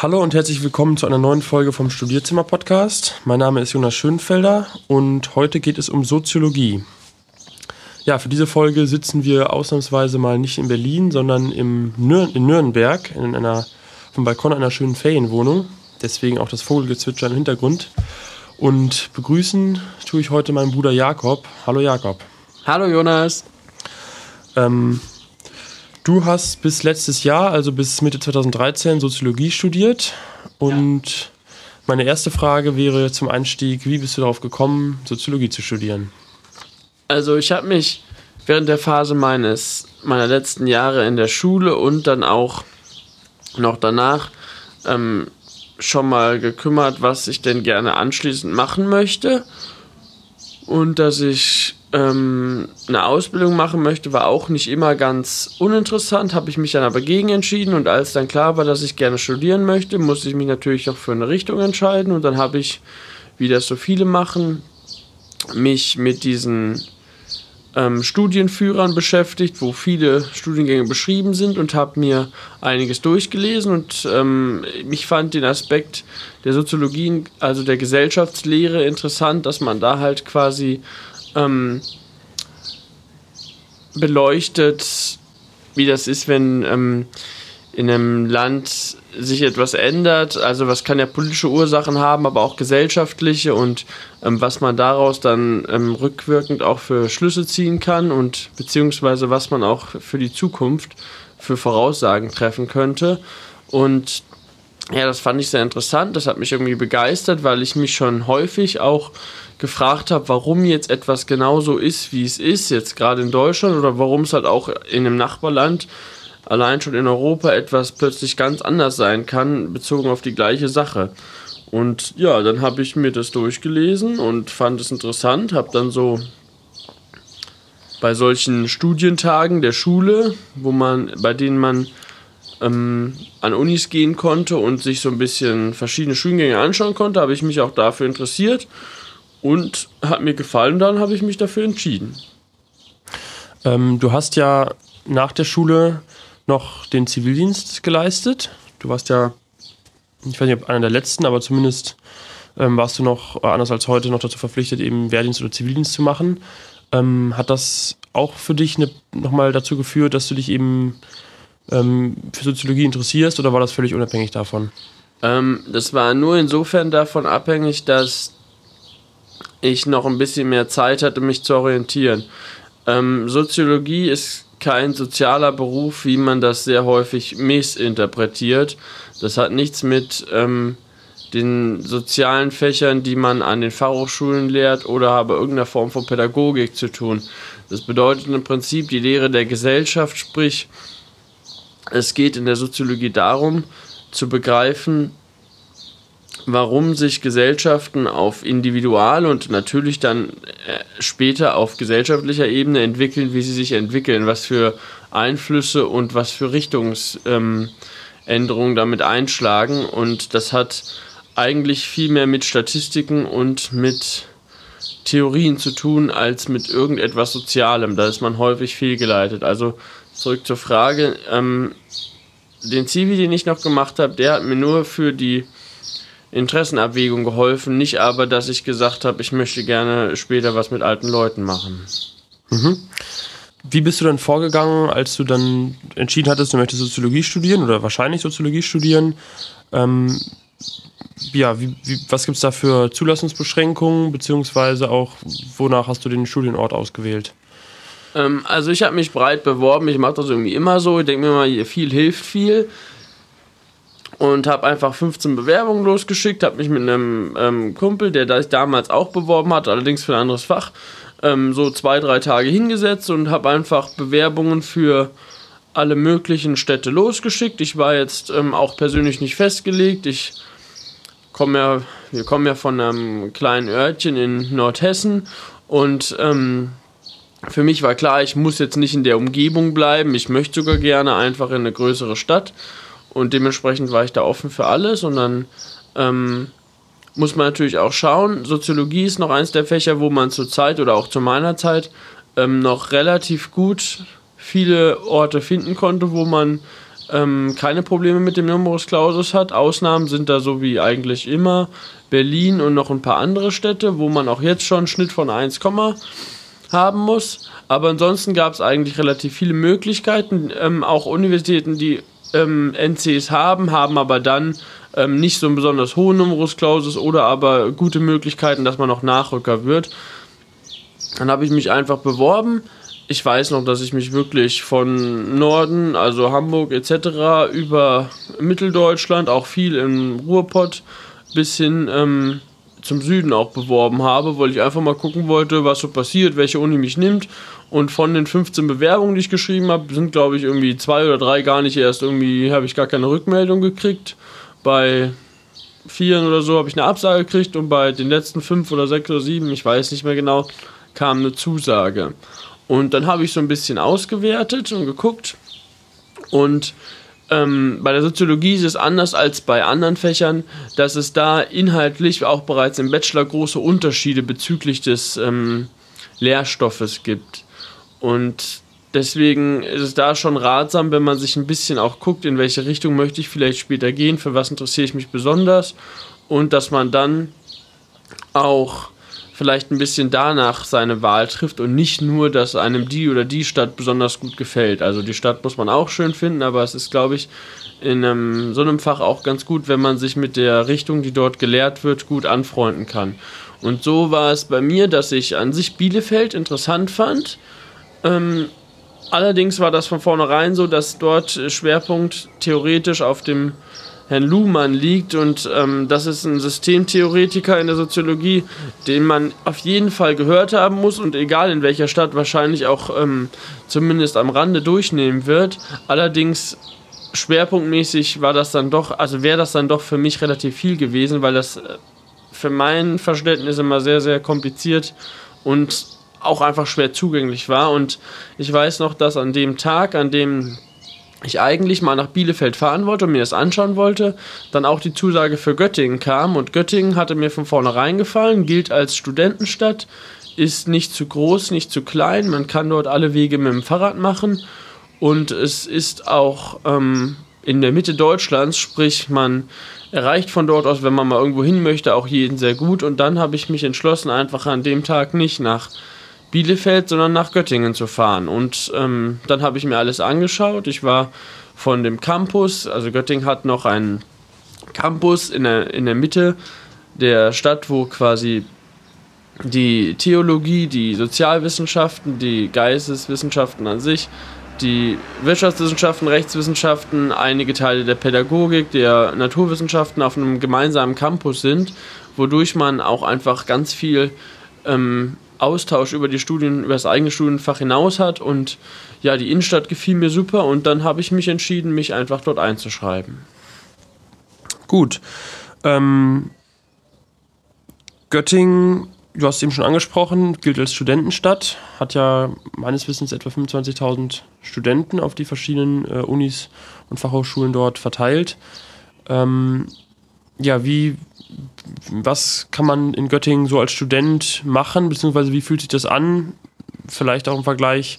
Hallo und herzlich willkommen zu einer neuen Folge vom Studierzimmer Podcast. Mein Name ist Jonas Schönfelder und heute geht es um Soziologie. Ja, für diese Folge sitzen wir ausnahmsweise mal nicht in Berlin, sondern im Nür in Nürnberg in einer vom Balkon einer schönen Ferienwohnung. Deswegen auch das Vogelgezwitscher im Hintergrund. Und begrüßen tue ich heute meinen Bruder Jakob. Hallo Jakob. Hallo Jonas. Ähm, du hast bis letztes Jahr, also bis Mitte 2013, Soziologie studiert. Und ja. meine erste Frage wäre zum Einstieg, wie bist du darauf gekommen, Soziologie zu studieren? Also ich habe mich während der Phase meines meiner letzten Jahre in der Schule und dann auch noch danach ähm, schon mal gekümmert, was ich denn gerne anschließend machen möchte. Und dass ich ähm, eine Ausbildung machen möchte, war auch nicht immer ganz uninteressant, habe ich mich dann aber gegen entschieden. Und als dann klar war, dass ich gerne studieren möchte, musste ich mich natürlich auch für eine Richtung entscheiden. Und dann habe ich, wie das so viele machen, mich mit diesen ähm, Studienführern beschäftigt, wo viele Studiengänge beschrieben sind und habe mir einiges durchgelesen und ähm, ich fand den Aspekt der Soziologie, also der Gesellschaftslehre interessant, dass man da halt quasi ähm, beleuchtet, wie das ist, wenn ähm, in einem Land sich etwas ändert. Also was kann ja politische Ursachen haben, aber auch gesellschaftliche und ähm, was man daraus dann ähm, rückwirkend auch für Schlüsse ziehen kann und beziehungsweise was man auch für die Zukunft für Voraussagen treffen könnte. Und ja, das fand ich sehr interessant. Das hat mich irgendwie begeistert, weil ich mich schon häufig auch gefragt habe, warum jetzt etwas genauso ist, wie es ist, jetzt gerade in Deutschland oder warum es halt auch in einem Nachbarland allein schon in Europa etwas plötzlich ganz anders sein kann, bezogen auf die gleiche Sache. Und ja, dann habe ich mir das durchgelesen und fand es interessant, habe dann so bei solchen Studientagen der Schule, wo man, bei denen man ähm, an Unis gehen konnte und sich so ein bisschen verschiedene Studiengänge anschauen konnte, habe ich mich auch dafür interessiert und hat mir gefallen, dann habe ich mich dafür entschieden. Ähm, du hast ja nach der Schule noch den Zivildienst geleistet. Du warst ja, ich weiß nicht, ob einer der letzten, aber zumindest ähm, warst du noch, äh, anders als heute, noch dazu verpflichtet, eben Wehrdienst oder Zivildienst zu machen. Ähm, hat das auch für dich ne, nochmal dazu geführt, dass du dich eben ähm, für Soziologie interessierst oder war das völlig unabhängig davon? Ähm, das war nur insofern davon abhängig, dass ich noch ein bisschen mehr Zeit hatte, mich zu orientieren. Ähm, Soziologie ist kein sozialer Beruf, wie man das sehr häufig missinterpretiert. Das hat nichts mit ähm, den sozialen Fächern, die man an den Fachhochschulen lehrt oder aber irgendeiner Form von Pädagogik zu tun. Das bedeutet im Prinzip die Lehre der Gesellschaft, sprich es geht in der Soziologie darum zu begreifen, warum sich Gesellschaften auf individual und natürlich dann äh, später auf gesellschaftlicher Ebene entwickeln, wie sie sich entwickeln, was für Einflüsse und was für Richtungsänderungen ähm, damit einschlagen. Und das hat eigentlich viel mehr mit Statistiken und mit Theorien zu tun, als mit irgendetwas Sozialem. Da ist man häufig fehlgeleitet. Also zurück zur Frage. Ähm, den Zivi, den ich noch gemacht habe, der hat mir nur für die Interessenabwägung geholfen, nicht aber, dass ich gesagt habe, ich möchte gerne später was mit alten Leuten machen. Mhm. Wie bist du dann vorgegangen, als du dann entschieden hattest, du möchtest Soziologie studieren oder wahrscheinlich Soziologie studieren? Ähm, ja, wie, wie, was gibt es da für Zulassungsbeschränkungen, beziehungsweise auch wonach hast du den Studienort ausgewählt? Ähm, also ich habe mich breit beworben, ich mache das irgendwie immer so, ich denke mir mal, viel hilft viel und habe einfach 15 Bewerbungen losgeschickt, habe mich mit einem ähm, Kumpel, der sich damals auch beworben hat, allerdings für ein anderes Fach, ähm, so zwei, drei Tage hingesetzt und habe einfach Bewerbungen für alle möglichen Städte losgeschickt. Ich war jetzt ähm, auch persönlich nicht festgelegt. Ich komme ja, wir kommen ja von einem kleinen Örtchen in Nordhessen und ähm, für mich war klar, ich muss jetzt nicht in der Umgebung bleiben. Ich möchte sogar gerne einfach in eine größere Stadt. Und dementsprechend war ich da offen für alles. Und dann ähm, muss man natürlich auch schauen. Soziologie ist noch eins der Fächer, wo man zur Zeit oder auch zu meiner Zeit ähm, noch relativ gut viele Orte finden konnte, wo man ähm, keine Probleme mit dem Numerus Clausus hat. Ausnahmen sind da so wie eigentlich immer Berlin und noch ein paar andere Städte, wo man auch jetzt schon einen Schnitt von 1, haben muss. Aber ansonsten gab es eigentlich relativ viele Möglichkeiten. Ähm, auch Universitäten, die ähm, NCs haben, haben aber dann ähm, nicht so einen besonders hohen Numerus Clausus oder aber gute Möglichkeiten, dass man noch Nachrücker wird. Dann habe ich mich einfach beworben ich weiß noch, dass ich mich wirklich von Norden, also Hamburg etc., über Mitteldeutschland, auch viel im Ruhrpott, bis hin ähm, zum Süden auch beworben habe, weil ich einfach mal gucken wollte, was so passiert, welche Uni mich nimmt. Und von den 15 Bewerbungen, die ich geschrieben habe, sind, glaube ich, irgendwie zwei oder drei gar nicht erst irgendwie, habe ich gar keine Rückmeldung gekriegt. Bei vieren oder so habe ich eine Absage gekriegt und bei den letzten fünf oder sechs oder sieben, ich weiß nicht mehr genau, kam eine Zusage. Und dann habe ich so ein bisschen ausgewertet und geguckt. Und ähm, bei der Soziologie ist es anders als bei anderen Fächern, dass es da inhaltlich auch bereits im Bachelor große Unterschiede bezüglich des ähm, Lehrstoffes gibt. Und deswegen ist es da schon ratsam, wenn man sich ein bisschen auch guckt, in welche Richtung möchte ich vielleicht später gehen, für was interessiere ich mich besonders und dass man dann auch vielleicht ein bisschen danach seine Wahl trifft und nicht nur, dass einem die oder die Stadt besonders gut gefällt. Also die Stadt muss man auch schön finden, aber es ist, glaube ich, in einem, so einem Fach auch ganz gut, wenn man sich mit der Richtung, die dort gelehrt wird, gut anfreunden kann. Und so war es bei mir, dass ich an sich Bielefeld interessant fand. Ähm, allerdings war das von vornherein so, dass dort Schwerpunkt theoretisch auf dem Herrn Luhmann liegt und ähm, das ist ein Systemtheoretiker in der Soziologie, den man auf jeden Fall gehört haben muss und egal in welcher Stadt wahrscheinlich auch ähm, zumindest am Rande durchnehmen wird. Allerdings schwerpunktmäßig war das dann doch, also wäre das dann doch für mich relativ viel gewesen, weil das äh, für mein Verständnis immer sehr, sehr kompliziert und auch einfach schwer zugänglich war. Und ich weiß noch, dass an dem Tag, an dem ich eigentlich mal nach Bielefeld fahren wollte und mir das anschauen wollte, dann auch die Zusage für Göttingen kam. Und Göttingen hatte mir von vornherein gefallen, gilt als Studentenstadt, ist nicht zu groß, nicht zu klein, man kann dort alle Wege mit dem Fahrrad machen. Und es ist auch ähm, in der Mitte Deutschlands, sprich man erreicht von dort aus, wenn man mal irgendwo hin möchte, auch jeden sehr gut. Und dann habe ich mich entschlossen, einfach an dem Tag nicht nach Bielefeld, sondern nach Göttingen zu fahren. Und ähm, dann habe ich mir alles angeschaut. Ich war von dem Campus, also Göttingen hat noch einen Campus in der, in der Mitte der Stadt, wo quasi die Theologie, die Sozialwissenschaften, die Geisteswissenschaften an sich, die Wirtschaftswissenschaften, Rechtswissenschaften, einige Teile der Pädagogik, der Naturwissenschaften auf einem gemeinsamen Campus sind, wodurch man auch einfach ganz viel ähm, Austausch über die Studien, über das eigene Studienfach hinaus hat und ja, die Innenstadt gefiel mir super und dann habe ich mich entschieden, mich einfach dort einzuschreiben. Gut. Ähm, Göttingen, du hast eben schon angesprochen, gilt als Studentenstadt, hat ja meines Wissens etwa 25.000 Studenten auf die verschiedenen äh, Unis und Fachhochschulen dort verteilt. Ähm, ja, wie, was kann man in Göttingen so als Student machen, beziehungsweise wie fühlt sich das an? Vielleicht auch im Vergleich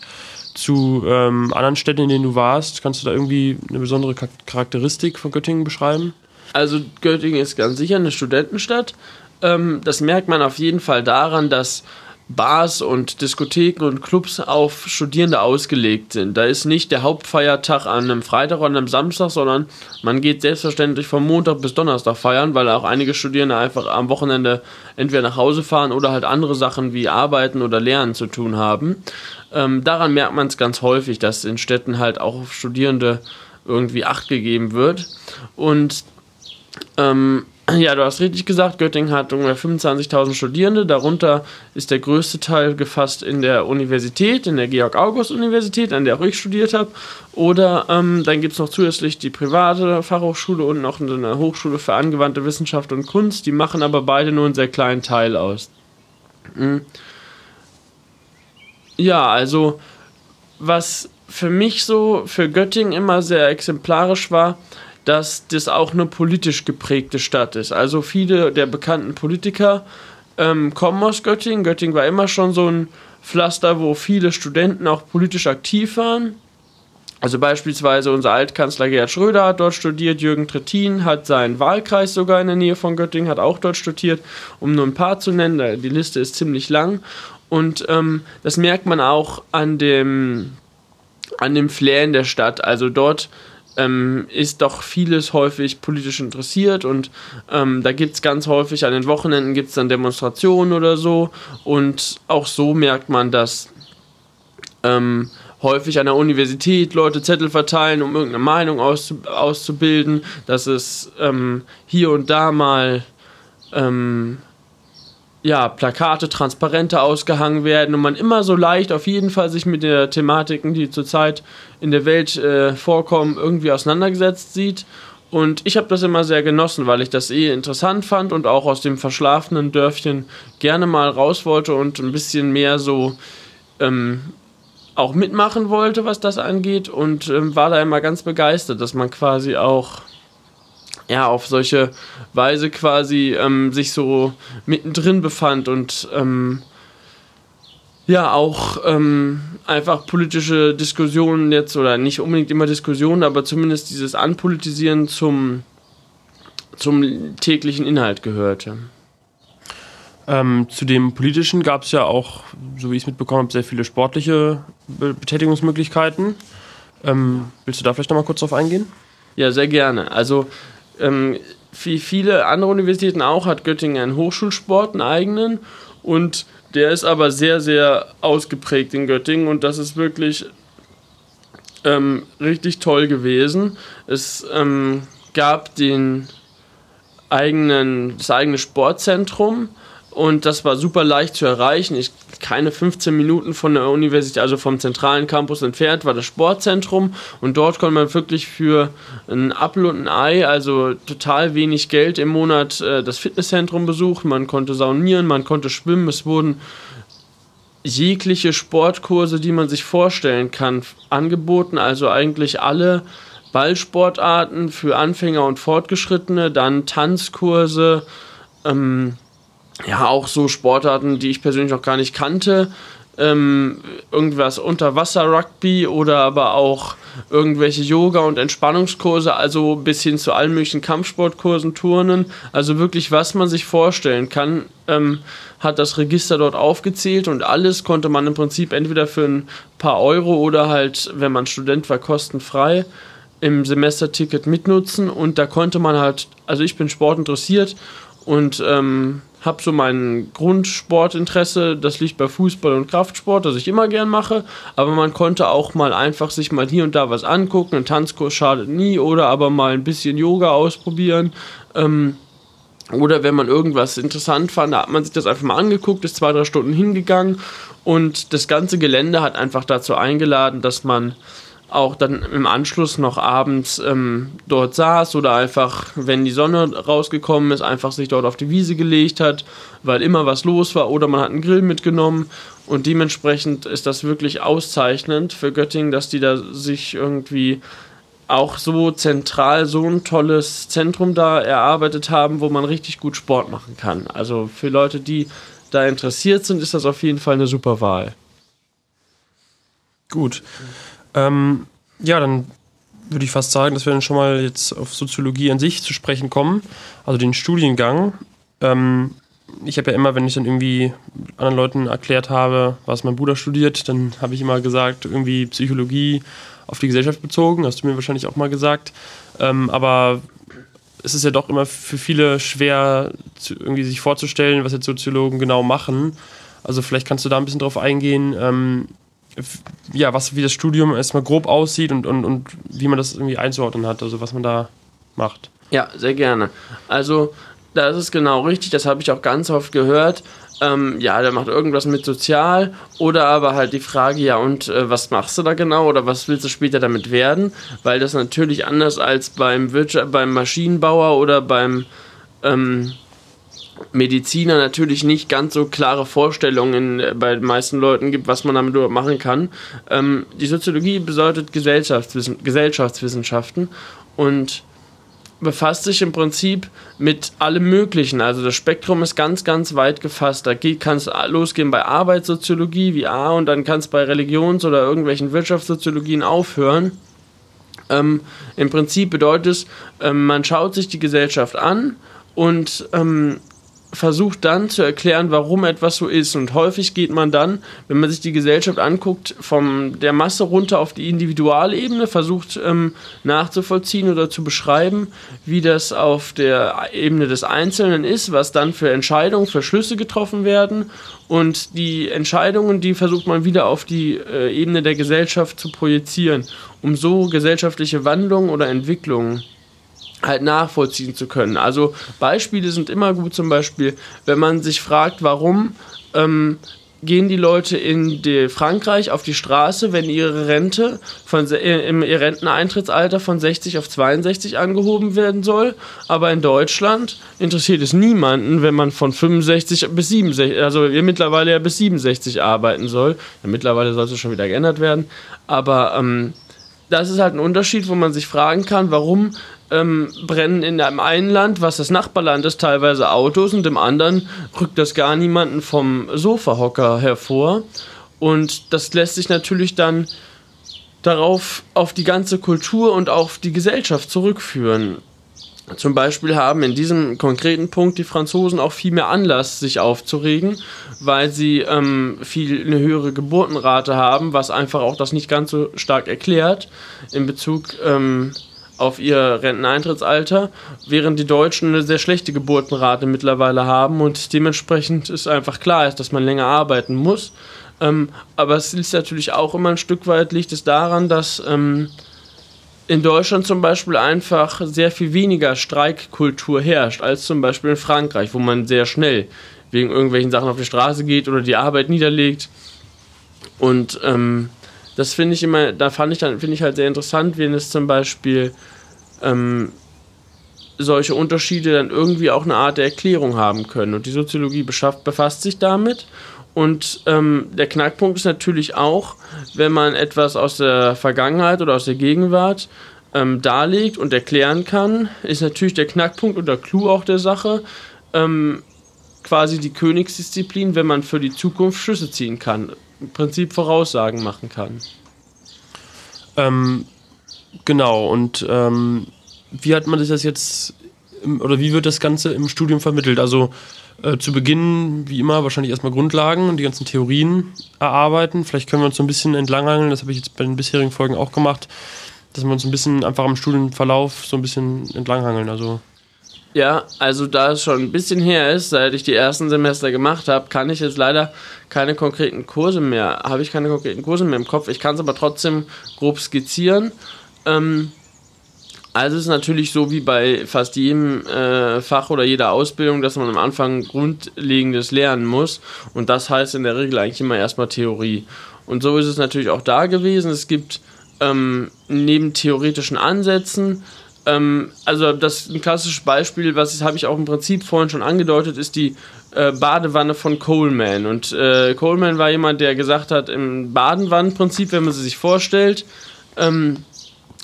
zu ähm, anderen Städten, in denen du warst. Kannst du da irgendwie eine besondere Charakteristik von Göttingen beschreiben? Also Göttingen ist ganz sicher eine Studentenstadt. Ähm, das merkt man auf jeden Fall daran, dass Bars und Diskotheken und Clubs auf Studierende ausgelegt sind. Da ist nicht der Hauptfeiertag an einem Freitag oder an einem Samstag, sondern man geht selbstverständlich vom Montag bis Donnerstag feiern, weil auch einige Studierende einfach am Wochenende entweder nach Hause fahren oder halt andere Sachen wie Arbeiten oder Lernen zu tun haben. Ähm, daran merkt man es ganz häufig, dass in Städten halt auch auf Studierende irgendwie Acht gegeben wird. Und ähm, ja, du hast richtig gesagt, Göttingen hat ungefähr 25.000 Studierende. Darunter ist der größte Teil gefasst in der Universität, in der Georg-August-Universität, an der auch ich studiert habe. Oder ähm, dann gibt es noch zusätzlich die private Fachhochschule und noch eine Hochschule für angewandte Wissenschaft und Kunst. Die machen aber beide nur einen sehr kleinen Teil aus. Mhm. Ja, also was für mich so für Göttingen immer sehr exemplarisch war, dass das auch eine politisch geprägte Stadt ist. Also viele der bekannten Politiker ähm, kommen aus Göttingen. Göttingen war immer schon so ein Pflaster, wo viele Studenten auch politisch aktiv waren. Also beispielsweise unser Altkanzler Gerhard Schröder hat dort studiert, Jürgen Trittin hat seinen Wahlkreis sogar in der Nähe von Göttingen, hat auch dort studiert, um nur ein paar zu nennen. Die Liste ist ziemlich lang. Und ähm, das merkt man auch an dem, an dem Flair in der Stadt. Also dort ähm, ist doch vieles häufig politisch interessiert und ähm, da gibt es ganz häufig an den Wochenenden gibt es dann Demonstrationen oder so. Und auch so merkt man, dass ähm, häufig an der Universität Leute Zettel verteilen, um irgendeine Meinung auszu auszubilden, dass es ähm, hier und da mal ähm, ja, Plakate, Transparente ausgehangen werden und man immer so leicht auf jeden Fall sich mit der Thematiken, die zurzeit in der Welt äh, vorkommen, irgendwie auseinandergesetzt sieht. Und ich habe das immer sehr genossen, weil ich das eh interessant fand und auch aus dem verschlafenen Dörfchen gerne mal raus wollte und ein bisschen mehr so ähm, auch mitmachen wollte, was das angeht und ähm, war da immer ganz begeistert, dass man quasi auch ja auf solche Weise quasi ähm, sich so mittendrin befand und ähm, ja auch ähm, einfach politische Diskussionen jetzt oder nicht unbedingt immer Diskussionen, aber zumindest dieses Anpolitisieren zum zum täglichen Inhalt gehörte. Ähm, zu dem politischen gab es ja auch, so wie ich es mitbekommen habe, sehr viele sportliche Be Betätigungsmöglichkeiten. Ähm, willst du da vielleicht nochmal kurz drauf eingehen? Ja, sehr gerne. Also ähm, wie viele andere Universitäten auch hat Göttingen einen Hochschulsport, einen eigenen. Und der ist aber sehr, sehr ausgeprägt in Göttingen und das ist wirklich ähm, richtig toll gewesen. Es ähm, gab den eigenen, das eigene Sportzentrum und das war super leicht zu erreichen. Ich keine 15 Minuten von der Universität, also vom zentralen Campus entfernt, war das Sportzentrum und dort konnte man wirklich für ein Apfel und ein Ei, also total wenig Geld im Monat, äh, das Fitnesszentrum besuchen. Man konnte saunieren, man konnte schwimmen. Es wurden jegliche Sportkurse, die man sich vorstellen kann, angeboten. Also eigentlich alle Ballsportarten für Anfänger und Fortgeschrittene, dann Tanzkurse. Ähm, ja, auch so Sportarten, die ich persönlich noch gar nicht kannte. Ähm, irgendwas Unterwasser-Rugby oder aber auch irgendwelche Yoga- und Entspannungskurse, also bis hin zu allen möglichen Kampfsportkursen, Turnen. Also wirklich, was man sich vorstellen kann, ähm, hat das Register dort aufgezählt und alles konnte man im Prinzip entweder für ein paar Euro oder halt, wenn man Student war, kostenfrei im Semesterticket mitnutzen und da konnte man halt, also ich bin sportinteressiert und ähm, habe so mein Grundsportinteresse, das liegt bei Fußball und Kraftsport, das ich immer gern mache, aber man konnte auch mal einfach sich mal hier und da was angucken, ein Tanzkurs schadet nie oder aber mal ein bisschen Yoga ausprobieren. Ähm, oder wenn man irgendwas interessant fand, da hat man sich das einfach mal angeguckt, ist zwei, drei Stunden hingegangen. Und das ganze Gelände hat einfach dazu eingeladen, dass man auch dann im Anschluss noch abends ähm, dort saß oder einfach, wenn die Sonne rausgekommen ist, einfach sich dort auf die Wiese gelegt hat, weil immer was los war oder man hat einen Grill mitgenommen und dementsprechend ist das wirklich auszeichnend für Göttingen, dass die da sich irgendwie auch so zentral so ein tolles Zentrum da erarbeitet haben, wo man richtig gut Sport machen kann. Also für Leute, die da interessiert sind, ist das auf jeden Fall eine super Wahl. Gut. Ähm, ja, dann würde ich fast sagen, dass wir dann schon mal jetzt auf Soziologie an sich zu sprechen kommen, also den Studiengang. Ähm, ich habe ja immer, wenn ich dann irgendwie anderen Leuten erklärt habe, was mein Bruder studiert, dann habe ich immer gesagt, irgendwie Psychologie auf die Gesellschaft bezogen, hast du mir wahrscheinlich auch mal gesagt. Ähm, aber es ist ja doch immer für viele schwer, irgendwie sich vorzustellen, was jetzt Soziologen genau machen. Also vielleicht kannst du da ein bisschen drauf eingehen, ähm, ja, was, wie das Studium erstmal grob aussieht und, und, und wie man das irgendwie einzuordnen hat, also was man da macht. Ja, sehr gerne. Also, das ist genau richtig, das habe ich auch ganz oft gehört. Ähm, ja, der macht irgendwas mit Sozial oder aber halt die Frage, ja, und äh, was machst du da genau oder was willst du später damit werden? Weil das natürlich anders als beim, Wirtschaft, beim Maschinenbauer oder beim ähm, Mediziner natürlich nicht ganz so klare Vorstellungen äh, bei den meisten Leuten gibt, was man damit machen kann. Ähm, die Soziologie bedeutet Gesellschaftswissen Gesellschaftswissenschaften und befasst sich im Prinzip mit allem Möglichen. Also das Spektrum ist ganz, ganz weit gefasst. Da kann es losgehen bei Arbeitssoziologie wie A und dann kann es bei Religions- oder irgendwelchen Wirtschaftssoziologien aufhören. Ähm, Im Prinzip bedeutet es, ähm, man schaut sich die Gesellschaft an und ähm, versucht dann zu erklären, warum etwas so ist. Und häufig geht man dann, wenn man sich die Gesellschaft anguckt, von der Masse runter auf die Individualebene, versucht ähm, nachzuvollziehen oder zu beschreiben, wie das auf der Ebene des Einzelnen ist, was dann für Entscheidungen, für Schlüsse getroffen werden. Und die Entscheidungen, die versucht man wieder auf die äh, Ebene der Gesellschaft zu projizieren, um so gesellschaftliche Wandlungen oder Entwicklungen halt nachvollziehen zu können. Also Beispiele sind immer gut, zum Beispiel, wenn man sich fragt, warum ähm, gehen die Leute in die Frankreich auf die Straße, wenn ihre Rente von äh, im ihr Renteneintrittsalter von 60 auf 62 angehoben werden soll, aber in Deutschland interessiert es niemanden, wenn man von 65 bis 67, also wir mittlerweile ja bis 67 arbeiten soll. Ja, mittlerweile sollte es schon wieder geändert werden, aber ähm, das ist halt ein Unterschied, wo man sich fragen kann, warum ähm, brennen in einem einen Land, was das Nachbarland ist, teilweise Autos und im anderen rückt das gar niemanden vom Sofahocker hervor. Und das lässt sich natürlich dann darauf auf die ganze Kultur und auf die Gesellschaft zurückführen. Zum Beispiel haben in diesem konkreten Punkt die Franzosen auch viel mehr Anlass, sich aufzuregen, weil sie ähm, viel eine höhere Geburtenrate haben, was einfach auch das nicht ganz so stark erklärt in Bezug ähm, auf ihr Renteneintrittsalter, während die Deutschen eine sehr schlechte Geburtenrate mittlerweile haben und dementsprechend ist einfach klar ist, dass man länger arbeiten muss. Ähm, aber es ist natürlich auch immer ein Stück weit liegt es daran, dass ähm, in Deutschland zum Beispiel einfach sehr viel weniger Streikkultur herrscht als zum Beispiel in Frankreich, wo man sehr schnell wegen irgendwelchen Sachen auf die Straße geht oder die Arbeit niederlegt. Und ähm, das finde ich immer, da fand ich dann, finde ich halt sehr interessant, wenn es zum Beispiel ähm, solche Unterschiede dann irgendwie auch eine Art der Erklärung haben können. Und die Soziologie beschafft, befasst sich damit. Und ähm, der Knackpunkt ist natürlich auch, wenn man etwas aus der Vergangenheit oder aus der Gegenwart ähm, darlegt und erklären kann, ist natürlich der Knackpunkt und der Clou auch der Sache, ähm, quasi die Königsdisziplin, wenn man für die Zukunft Schlüsse ziehen kann im Prinzip Voraussagen machen kann. Ähm, genau, und ähm, wie hat man das jetzt, oder wie wird das Ganze im Studium vermittelt? Also äh, zu Beginn, wie immer, wahrscheinlich erstmal Grundlagen und die ganzen Theorien erarbeiten. Vielleicht können wir uns so ein bisschen entlanghangeln, das habe ich jetzt bei den bisherigen Folgen auch gemacht, dass wir uns ein bisschen einfach am Studienverlauf so ein bisschen entlanghangeln. Also ja, also da es schon ein bisschen her ist, seit ich die ersten Semester gemacht habe, kann ich jetzt leider keine konkreten Kurse mehr, habe ich keine konkreten Kurse mehr im Kopf. Ich kann es aber trotzdem grob skizzieren. Ähm, also es ist natürlich so wie bei fast jedem äh, Fach oder jeder Ausbildung, dass man am Anfang Grundlegendes lernen muss. Und das heißt in der Regel eigentlich immer erstmal Theorie. Und so ist es natürlich auch da gewesen. Es gibt ähm, neben theoretischen Ansätzen ähm, also das ein klassisches Beispiel, was habe ich auch im Prinzip vorhin schon angedeutet, ist die äh, Badewanne von Coleman. Und äh, Coleman war jemand, der gesagt hat, im Badenwannenprinzip, wenn man sie sich vorstellt, ähm,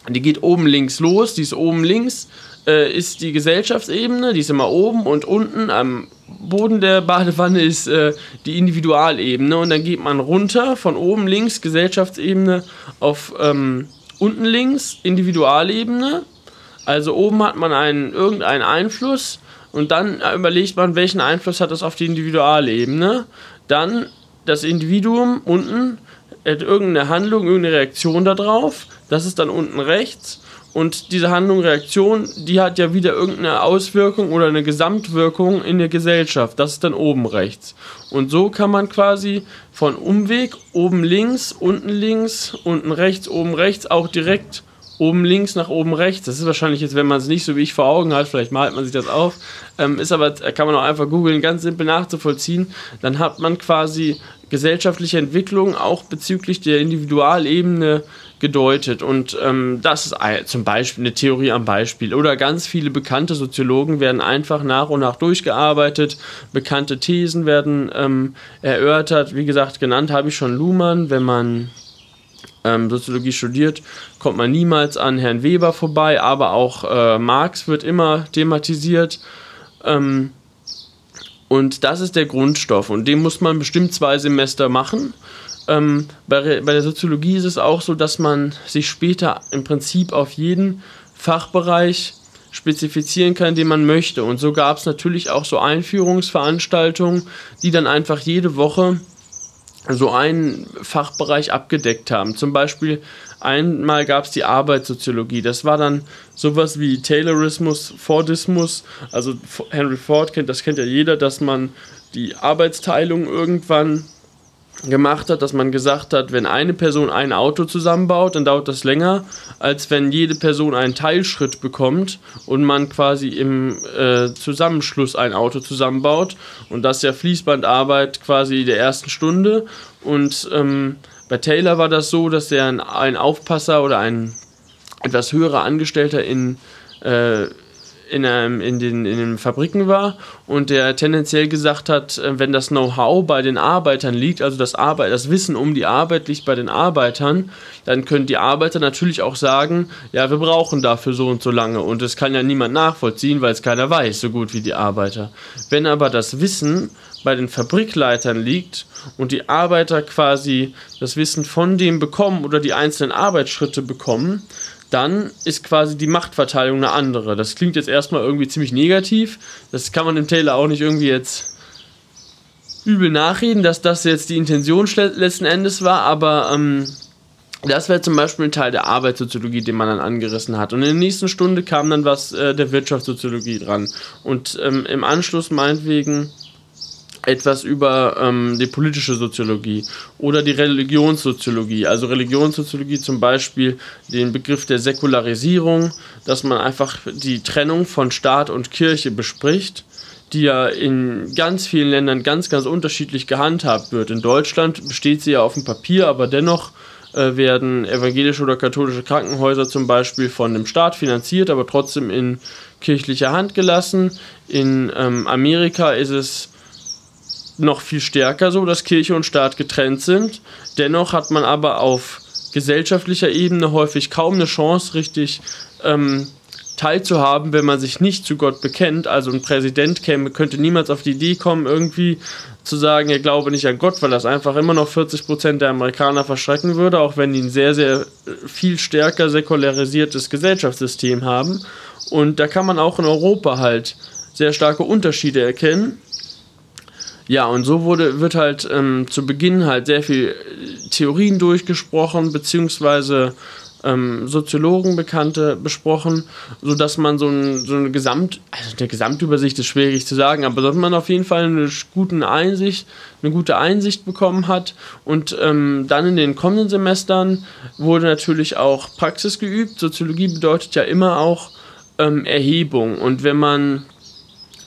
die geht oben links los, die ist oben links, äh, ist die Gesellschaftsebene, die ist immer oben und unten am Boden der Badewanne ist äh, die Individualebene und dann geht man runter von oben links Gesellschaftsebene auf ähm, unten links Individualebene also oben hat man einen, irgendeinen Einfluss und dann überlegt man, welchen Einfluss hat das auf die Individualebene. Dann das Individuum unten hat irgendeine Handlung, irgendeine Reaktion darauf. Das ist dann unten rechts. Und diese Handlung, Reaktion, die hat ja wieder irgendeine Auswirkung oder eine Gesamtwirkung in der Gesellschaft. Das ist dann oben rechts. Und so kann man quasi von Umweg oben links, unten links, unten rechts, oben rechts auch direkt oben links nach oben rechts. Das ist wahrscheinlich jetzt, wenn man es nicht so wie ich vor Augen hat, vielleicht malt man sich das auf. Ähm, ist aber, kann man auch einfach googeln, ganz simpel nachzuvollziehen. Dann hat man quasi gesellschaftliche Entwicklung auch bezüglich der Individualebene gedeutet. Und ähm, das ist zum Beispiel eine Theorie am Beispiel. Oder ganz viele bekannte Soziologen werden einfach nach und nach durchgearbeitet. Bekannte Thesen werden ähm, erörtert. Wie gesagt, genannt habe ich schon Luhmann, wenn man ähm, Soziologie studiert, kommt man niemals an Herrn Weber vorbei, aber auch äh, Marx wird immer thematisiert. Ähm, und das ist der Grundstoff und den muss man bestimmt zwei Semester machen. Ähm, bei, bei der Soziologie ist es auch so, dass man sich später im Prinzip auf jeden Fachbereich spezifizieren kann, den man möchte. Und so gab es natürlich auch so Einführungsveranstaltungen, die dann einfach jede Woche so einen Fachbereich abgedeckt haben. Zum Beispiel einmal gab es die Arbeitssoziologie. Das war dann sowas wie Taylorismus, Fordismus. Also Henry Ford kennt, das kennt ja jeder, dass man die Arbeitsteilung irgendwann gemacht hat, dass man gesagt hat, wenn eine Person ein Auto zusammenbaut, dann dauert das länger, als wenn jede Person einen Teilschritt bekommt und man quasi im äh, Zusammenschluss ein Auto zusammenbaut. Und das ist ja Fließbandarbeit quasi der ersten Stunde. Und ähm, bei Taylor war das so, dass er ein, ein Aufpasser oder ein etwas höherer Angestellter in äh, in, einem, in, den, in den Fabriken war und der tendenziell gesagt hat, äh, wenn das Know-how bei den Arbeitern liegt, also das, Arbeit, das Wissen um die Arbeit liegt bei den Arbeitern, dann können die Arbeiter natürlich auch sagen, ja, wir brauchen dafür so und so lange und das kann ja niemand nachvollziehen, weil es keiner weiß, so gut wie die Arbeiter. Wenn aber das Wissen bei den Fabrikleitern liegt und die Arbeiter quasi das Wissen von dem bekommen oder die einzelnen Arbeitsschritte bekommen, dann ist quasi die Machtverteilung eine andere. Das klingt jetzt erstmal irgendwie ziemlich negativ. Das kann man dem Taylor auch nicht irgendwie jetzt übel nachreden, dass das jetzt die Intention letzten Endes war, aber ähm, das wäre zum Beispiel ein Teil der Arbeitssoziologie, den man dann angerissen hat. Und in der nächsten Stunde kam dann was äh, der Wirtschaftssoziologie dran. Und ähm, im Anschluss meinetwegen etwas über ähm, die politische Soziologie oder die Religionssoziologie. Also Religionssoziologie zum Beispiel den Begriff der Säkularisierung, dass man einfach die Trennung von Staat und Kirche bespricht die ja in ganz vielen Ländern ganz, ganz unterschiedlich gehandhabt wird. In Deutschland besteht sie ja auf dem Papier, aber dennoch äh, werden evangelische oder katholische Krankenhäuser zum Beispiel von dem Staat finanziert, aber trotzdem in kirchlicher Hand gelassen. In ähm, Amerika ist es noch viel stärker so, dass Kirche und Staat getrennt sind. Dennoch hat man aber auf gesellschaftlicher Ebene häufig kaum eine Chance, richtig ähm, teilzuhaben, wenn man sich nicht zu Gott bekennt. Also ein Präsident käme, könnte niemals auf die Idee kommen, irgendwie zu sagen, er glaube nicht an Gott, weil das einfach immer noch 40% der Amerikaner verschrecken würde, auch wenn die ein sehr, sehr viel stärker säkularisiertes Gesellschaftssystem haben. Und da kann man auch in Europa halt sehr starke Unterschiede erkennen. Ja, und so wurde, wird halt ähm, zu Beginn halt sehr viel äh, Theorien durchgesprochen, beziehungsweise ähm, Soziologen besprochen, sodass man so, ein, so eine Gesamt, also eine Gesamtübersicht ist schwierig zu sagen, aber dass man auf jeden Fall eine gute Einsicht, eine gute Einsicht bekommen hat. Und ähm, dann in den kommenden Semestern wurde natürlich auch Praxis geübt. Soziologie bedeutet ja immer auch ähm, Erhebung. Und wenn man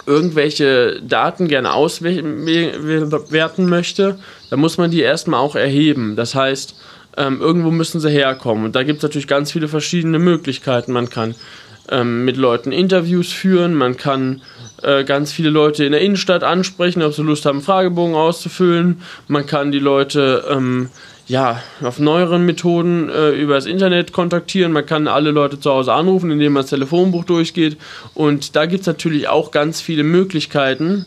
irgendwelche Daten gerne auswerten möchte, dann muss man die erstmal auch erheben. Das heißt, ähm, irgendwo müssen sie herkommen. Und da gibt es natürlich ganz viele verschiedene Möglichkeiten. Man kann ähm, mit Leuten Interviews führen, man kann äh, ganz viele Leute in der Innenstadt ansprechen, ob sie Lust haben, Fragebogen auszufüllen. Man kann die Leute ähm, ja, auf neueren Methoden äh, über das Internet kontaktieren. Man kann alle Leute zu Hause anrufen, indem man das Telefonbuch durchgeht. Und da gibt es natürlich auch ganz viele Möglichkeiten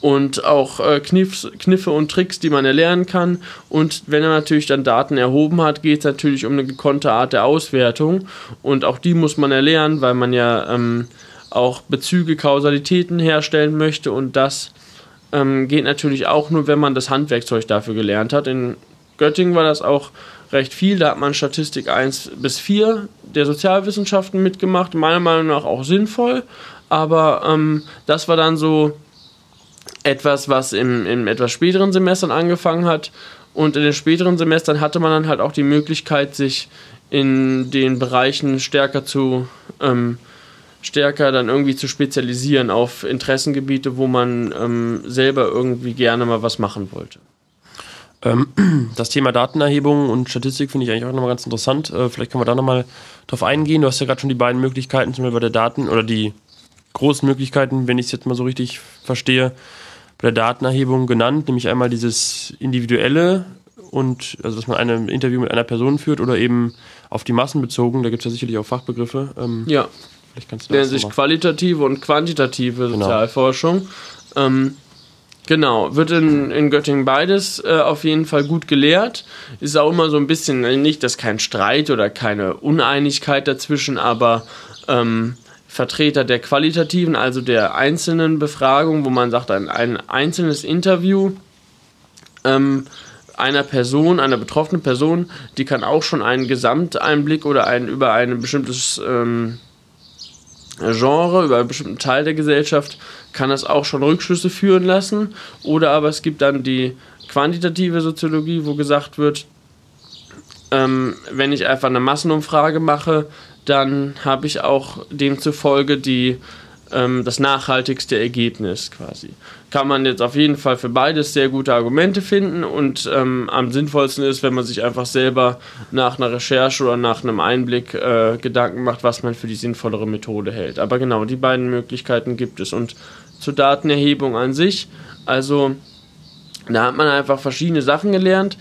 und auch äh, Kniffs, Kniffe und Tricks, die man erlernen kann. Und wenn er natürlich dann Daten erhoben hat, geht es natürlich um eine gekonnte Art der Auswertung. Und auch die muss man erlernen, weil man ja ähm, auch Bezüge, Kausalitäten herstellen möchte und das ähm, geht natürlich auch nur, wenn man das Handwerkzeug dafür gelernt hat. In Göttingen war das auch recht viel. Da hat man Statistik 1 bis 4 der Sozialwissenschaften mitgemacht. Meiner Meinung nach auch sinnvoll. Aber ähm, das war dann so etwas, was im, in etwas späteren Semestern angefangen hat. Und in den späteren Semestern hatte man dann halt auch die Möglichkeit, sich in den Bereichen stärker zu ähm, stärker dann irgendwie zu spezialisieren auf Interessengebiete, wo man ähm, selber irgendwie gerne mal was machen wollte. Ähm, das Thema Datenerhebung und Statistik finde ich eigentlich auch nochmal ganz interessant. Äh, vielleicht können wir da nochmal drauf eingehen. Du hast ja gerade schon die beiden Möglichkeiten, zum Beispiel bei der Daten oder die großen Möglichkeiten, wenn ich es jetzt mal so richtig verstehe, bei der Datenerhebung genannt, nämlich einmal dieses individuelle und also dass man ein Interview mit einer Person führt oder eben auf die Massen bezogen, da gibt es ja sicherlich auch Fachbegriffe. Ähm, ja. Vielleicht kannst du Nennt sich qualitative und quantitative genau. Sozialforschung. Ähm, Genau, wird in, in Göttingen beides äh, auf jeden Fall gut gelehrt. Ist auch immer so ein bisschen, äh, nicht, dass kein Streit oder keine Uneinigkeit dazwischen, aber ähm, Vertreter der qualitativen, also der einzelnen Befragung, wo man sagt, ein, ein einzelnes Interview ähm, einer Person, einer betroffenen Person, die kann auch schon einen Gesamteinblick oder einen über ein bestimmtes ähm, Genre, über einen bestimmten Teil der Gesellschaft, kann das auch schon Rückschlüsse führen lassen. Oder aber es gibt dann die quantitative Soziologie, wo gesagt wird, ähm, wenn ich einfach eine Massenumfrage mache, dann habe ich auch demzufolge die ähm, das nachhaltigste Ergebnis quasi. Kann man jetzt auf jeden Fall für beides sehr gute Argumente finden und ähm, am sinnvollsten ist, wenn man sich einfach selber nach einer Recherche oder nach einem Einblick äh, Gedanken macht, was man für die sinnvollere Methode hält. Aber genau, die beiden Möglichkeiten gibt es. Und zur Datenerhebung an sich, also da hat man einfach verschiedene Sachen gelernt.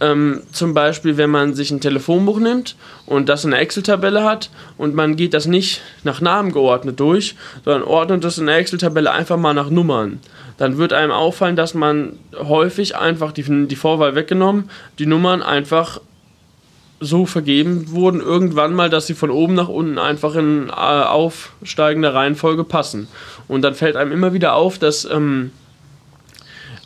Ähm, zum Beispiel, wenn man sich ein Telefonbuch nimmt und das in einer Excel-Tabelle hat und man geht das nicht nach Namen geordnet durch, sondern ordnet das in der Excel-Tabelle einfach mal nach Nummern. Dann wird einem auffallen, dass man häufig einfach die, die Vorwahl weggenommen, die Nummern einfach so vergeben wurden, irgendwann mal, dass sie von oben nach unten einfach in äh, aufsteigender Reihenfolge passen. Und dann fällt einem immer wieder auf, dass. Ähm,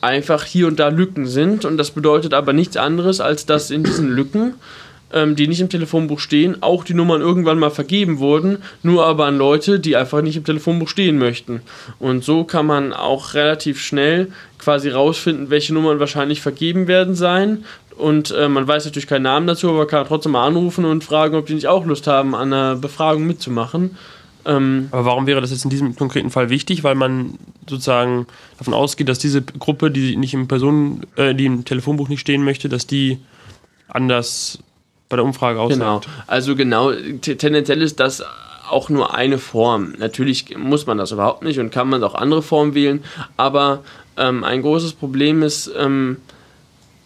einfach hier und da Lücken sind. Und das bedeutet aber nichts anderes, als dass in diesen Lücken, ähm, die nicht im Telefonbuch stehen, auch die Nummern irgendwann mal vergeben wurden, nur aber an Leute, die einfach nicht im Telefonbuch stehen möchten. Und so kann man auch relativ schnell quasi rausfinden, welche Nummern wahrscheinlich vergeben werden sein. Und äh, man weiß natürlich keinen Namen dazu, aber kann trotzdem mal anrufen und fragen, ob die nicht auch Lust haben, an einer Befragung mitzumachen. Ähm, Aber warum wäre das jetzt in diesem konkreten Fall wichtig? Weil man sozusagen davon ausgeht, dass diese Gruppe, die nicht im Personen, äh, die im Telefonbuch nicht stehen möchte, dass die anders bei der Umfrage aussieht. Genau. Also genau, tendenziell ist das auch nur eine Form. Natürlich muss man das überhaupt nicht und kann man auch andere Formen wählen. Aber ähm, ein großes Problem ist, ähm,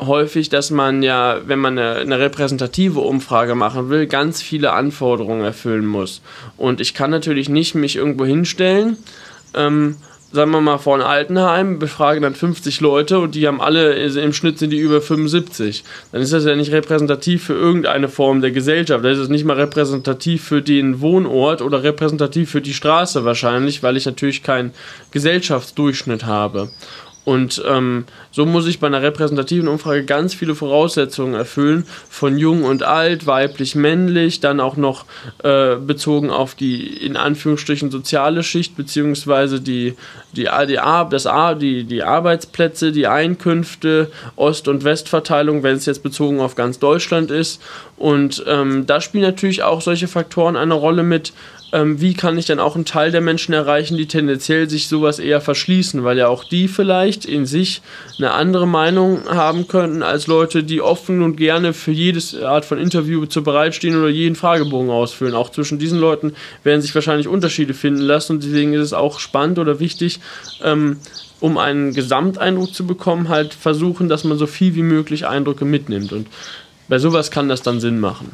häufig, dass man ja, wenn man eine, eine, repräsentative Umfrage machen will, ganz viele Anforderungen erfüllen muss. Und ich kann natürlich nicht mich irgendwo hinstellen, ähm, sagen wir mal vor ein Altenheim, befragen dann 50 Leute und die haben alle, im Schnitt sind die über 75. Dann ist das ja nicht repräsentativ für irgendeine Form der Gesellschaft. Das ist nicht mal repräsentativ für den Wohnort oder repräsentativ für die Straße wahrscheinlich, weil ich natürlich keinen Gesellschaftsdurchschnitt habe. Und ähm, so muss ich bei einer repräsentativen Umfrage ganz viele Voraussetzungen erfüllen, von jung und alt, weiblich, männlich, dann auch noch äh, bezogen auf die in Anführungsstrichen soziale Schicht, beziehungsweise die, die, die, das, die, die Arbeitsplätze, die Einkünfte, Ost- und Westverteilung, wenn es jetzt bezogen auf ganz Deutschland ist. Und ähm, da spielen natürlich auch solche Faktoren eine Rolle mit, ähm, wie kann ich dann auch einen Teil der Menschen erreichen, die tendenziell sich sowas eher verschließen, weil ja auch die vielleicht in sich eine andere Meinung haben könnten als Leute, die offen und gerne für jedes Art von Interview zu bereitstehen oder jeden Fragebogen ausfüllen. Auch zwischen diesen Leuten werden sich wahrscheinlich Unterschiede finden lassen und deswegen ist es auch spannend oder wichtig, ähm, um einen Gesamteindruck zu bekommen, halt versuchen, dass man so viel wie möglich Eindrücke mitnimmt. Und bei sowas kann das dann Sinn machen.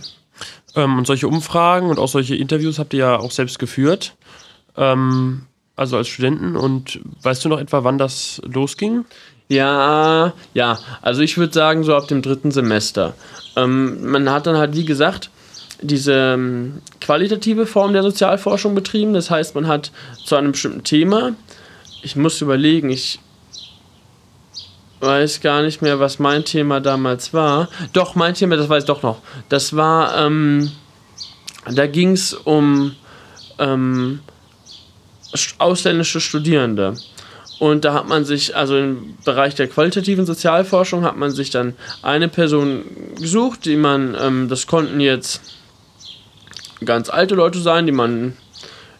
Ähm, und solche Umfragen und auch solche Interviews habt ihr ja auch selbst geführt. Ähm, also als Studenten. Und weißt du noch etwa, wann das losging? Ja, ja. Also ich würde sagen, so ab dem dritten Semester. Ähm, man hat dann halt, wie gesagt, diese ähm, qualitative Form der Sozialforschung betrieben. Das heißt, man hat zu einem bestimmten Thema, ich muss überlegen, ich weiß gar nicht mehr, was mein Thema damals war. Doch, mein Thema, das weiß ich doch noch. Das war, ähm, da ging es um ähm, ausländische Studierende. Und da hat man sich, also im Bereich der qualitativen Sozialforschung, hat man sich dann eine Person gesucht, die man, ähm, das konnten jetzt ganz alte Leute sein, die man,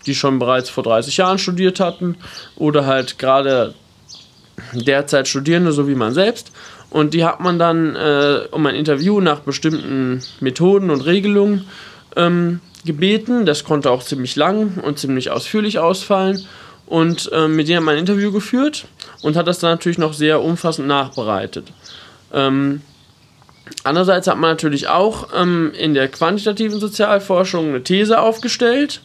die schon bereits vor 30 Jahren studiert hatten, oder halt gerade derzeit Studierende, so wie man selbst. Und die hat man dann äh, um ein Interview nach bestimmten Methoden und Regelungen ähm, gebeten. Das konnte auch ziemlich lang und ziemlich ausführlich ausfallen. Und äh, mit denen hat man ein Interview geführt und hat das dann natürlich noch sehr umfassend nachbereitet. Ähm, andererseits hat man natürlich auch ähm, in der quantitativen Sozialforschung eine These aufgestellt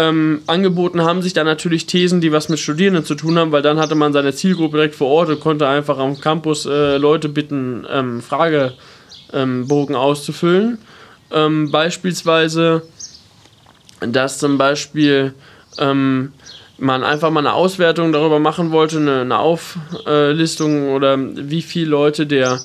ähm, angeboten haben sich dann natürlich Thesen, die was mit Studierenden zu tun haben, weil dann hatte man seine Zielgruppe direkt vor Ort und konnte einfach am Campus äh, Leute bitten, ähm, Fragebogen auszufüllen. Ähm, beispielsweise, dass zum Beispiel ähm, man einfach mal eine Auswertung darüber machen wollte, eine, eine Auflistung oder wie viele Leute der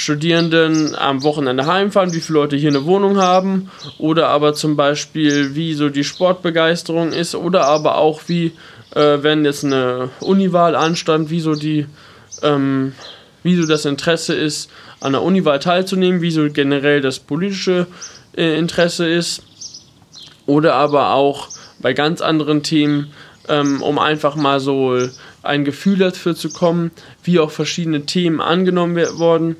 Studierenden am Wochenende heimfahren, wie viele Leute hier eine Wohnung haben oder aber zum Beispiel, wie so die Sportbegeisterung ist oder aber auch wie, äh, wenn jetzt eine Uniwahl anstand, wie so die, ähm, wie so das Interesse ist, an der Uniwahl teilzunehmen, wie so generell das politische äh, Interesse ist oder aber auch bei ganz anderen Themen, ähm, um einfach mal so ein Gefühl dafür zu kommen, wie auch verschiedene Themen angenommen worden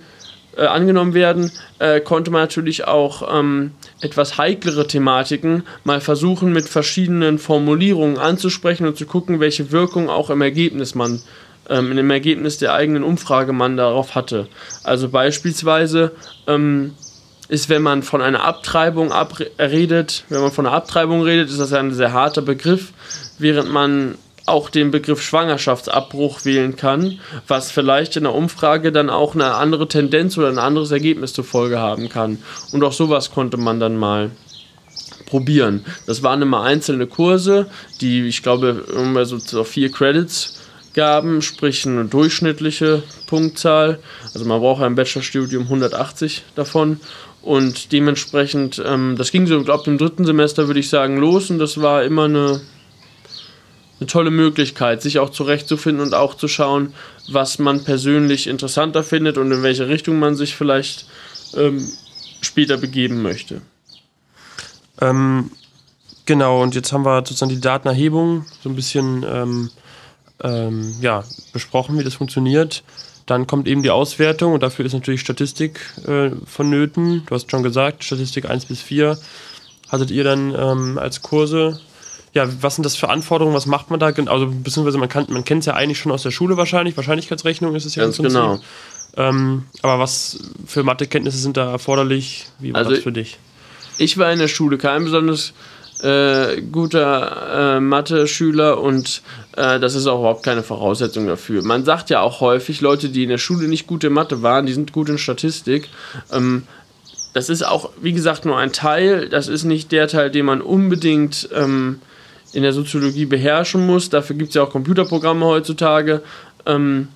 äh, angenommen werden, äh, konnte man natürlich auch ähm, etwas heiklere Thematiken mal versuchen mit verschiedenen Formulierungen anzusprechen und zu gucken, welche Wirkung auch im Ergebnis man ähm, dem Ergebnis der eigenen Umfrage man darauf hatte. Also beispielsweise ähm, ist, wenn man von einer Abtreibung redet, wenn man von einer Abtreibung redet, ist das ein sehr harter Begriff, während man auch den Begriff Schwangerschaftsabbruch wählen kann, was vielleicht in der Umfrage dann auch eine andere Tendenz oder ein anderes Ergebnis zur Folge haben kann. Und auch sowas konnte man dann mal probieren. Das waren immer einzelne Kurse, die ich glaube immer so vier Credits gaben, sprich eine durchschnittliche Punktzahl. Also man braucht ja im Bachelorstudium 180 davon und dementsprechend, ähm, das ging so, ich, im dritten Semester würde ich sagen, los und das war immer eine eine tolle Möglichkeit, sich auch zurechtzufinden und auch zu schauen, was man persönlich interessanter findet und in welche Richtung man sich vielleicht ähm, später begeben möchte. Ähm, genau, und jetzt haben wir sozusagen die Datenerhebung so ein bisschen ähm, ähm, ja, besprochen, wie das funktioniert. Dann kommt eben die Auswertung und dafür ist natürlich Statistik äh, vonnöten. Du hast schon gesagt, Statistik 1 bis 4 hattet ihr dann ähm, als Kurse ja, was sind das für Anforderungen, was macht man da? Also, beziehungsweise man, kann, man kennt es ja eigentlich schon aus der Schule wahrscheinlich, Wahrscheinlichkeitsrechnung ist es ja ganz genau. Ähm, aber was für Mathekenntnisse sind da erforderlich? Wie war also, das für dich? Ich war in der Schule kein besonders äh, guter äh, Mathe-Schüler und äh, das ist auch überhaupt keine Voraussetzung dafür. Man sagt ja auch häufig, Leute, die in der Schule nicht gut in Mathe waren, die sind gut in Statistik. Ähm, das ist auch, wie gesagt, nur ein Teil. Das ist nicht der Teil, den man unbedingt ähm, in der Soziologie beherrschen muss. Dafür gibt es ja auch Computerprogramme heutzutage. Ähm,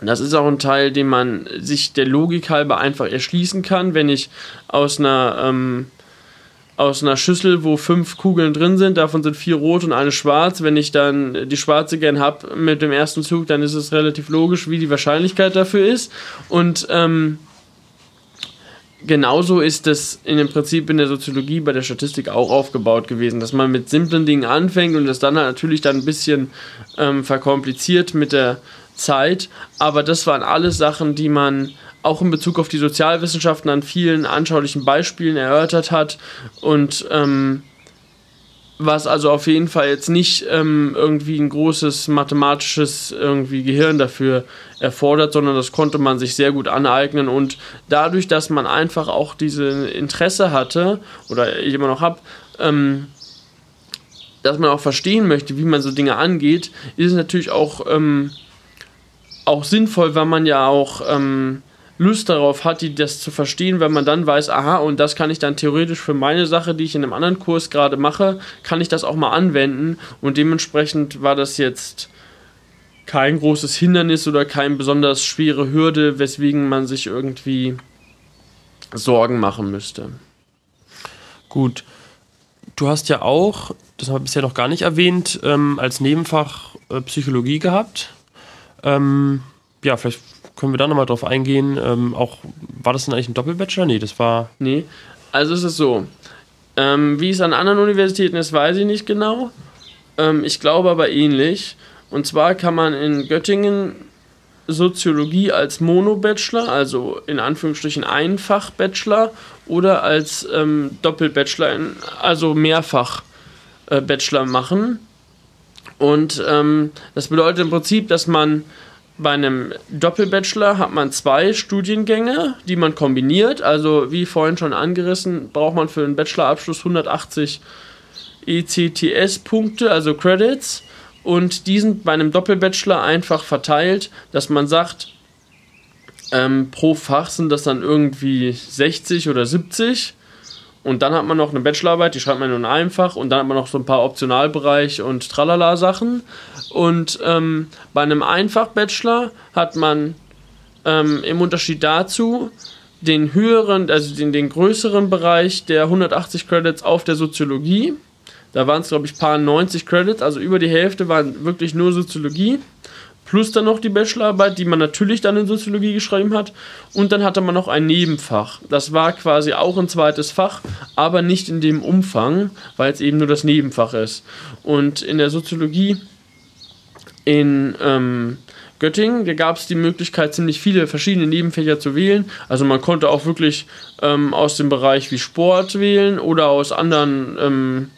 das ist auch ein Teil, den man sich der Logik halber einfach erschließen kann. Wenn ich aus einer, ähm, aus einer Schüssel, wo fünf Kugeln drin sind, davon sind vier rot und eine schwarz, wenn ich dann die schwarze gern habe mit dem ersten Zug, dann ist es relativ logisch, wie die Wahrscheinlichkeit dafür ist. Und ähm, genauso ist es in dem Prinzip in der Soziologie bei der Statistik auch aufgebaut gewesen, dass man mit simplen Dingen anfängt und das dann natürlich dann ein bisschen ähm, verkompliziert mit der Zeit. Aber das waren alles Sachen, die man auch in Bezug auf die Sozialwissenschaften an vielen anschaulichen Beispielen erörtert hat und ähm, was also auf jeden Fall jetzt nicht ähm, irgendwie ein großes mathematisches irgendwie Gehirn dafür erfordert, sondern das konnte man sich sehr gut aneignen. Und dadurch, dass man einfach auch diese Interesse hatte oder ich immer noch habe, ähm, dass man auch verstehen möchte, wie man so Dinge angeht, ist es natürlich auch ähm, auch sinnvoll, weil man ja auch ähm, Lust darauf hat, die das zu verstehen, wenn man dann weiß, aha, und das kann ich dann theoretisch für meine Sache, die ich in einem anderen Kurs gerade mache, kann ich das auch mal anwenden und dementsprechend war das jetzt kein großes Hindernis oder keine besonders schwere Hürde, weswegen man sich irgendwie Sorgen machen müsste. Gut. Du hast ja auch, das haben wir bisher noch gar nicht erwähnt, ähm, als Nebenfach äh, Psychologie gehabt. Ähm, ja, vielleicht können wir da nochmal drauf eingehen. Ähm, auch, war das denn eigentlich ein Doppelbachelor? Nee, das war. Nee, also es ist so. Ähm, wie es an anderen Universitäten ist, weiß ich nicht genau. Ähm, ich glaube aber ähnlich. Und zwar kann man in Göttingen Soziologie als Mono-Bachelor, also in Anführungsstrichen Einfach-Bachelor, oder als ähm, Doppelbachelor, also Mehrfach-Bachelor äh, machen. Und ähm, das bedeutet im Prinzip, dass man bei einem Doppelbachelor hat man zwei Studiengänge, die man kombiniert. Also wie vorhin schon angerissen, braucht man für einen Bachelorabschluss 180 ECTS-Punkte, also Credits. Und die sind bei einem Doppelbachelor einfach verteilt, dass man sagt, ähm, pro Fach sind das dann irgendwie 60 oder 70. Und dann hat man noch eine Bachelorarbeit, die schreibt man nur in einem. Und dann hat man noch so ein paar Optionalbereich und Tralala-Sachen. Und ähm, bei einem Einfach-Bachelor hat man ähm, im Unterschied dazu den höheren, also den, den größeren Bereich der 180 Credits auf der Soziologie. Da waren es, glaube ich, paar 90 Credits, also über die Hälfte waren wirklich nur Soziologie plus dann noch die Bachelorarbeit, die man natürlich dann in Soziologie geschrieben hat. Und dann hatte man noch ein Nebenfach. Das war quasi auch ein zweites Fach, aber nicht in dem Umfang, weil es eben nur das Nebenfach ist. Und in der Soziologie in ähm, Göttingen, da gab es die Möglichkeit, ziemlich viele verschiedene Nebenfächer zu wählen. Also man konnte auch wirklich ähm, aus dem Bereich wie Sport wählen oder aus anderen ähm,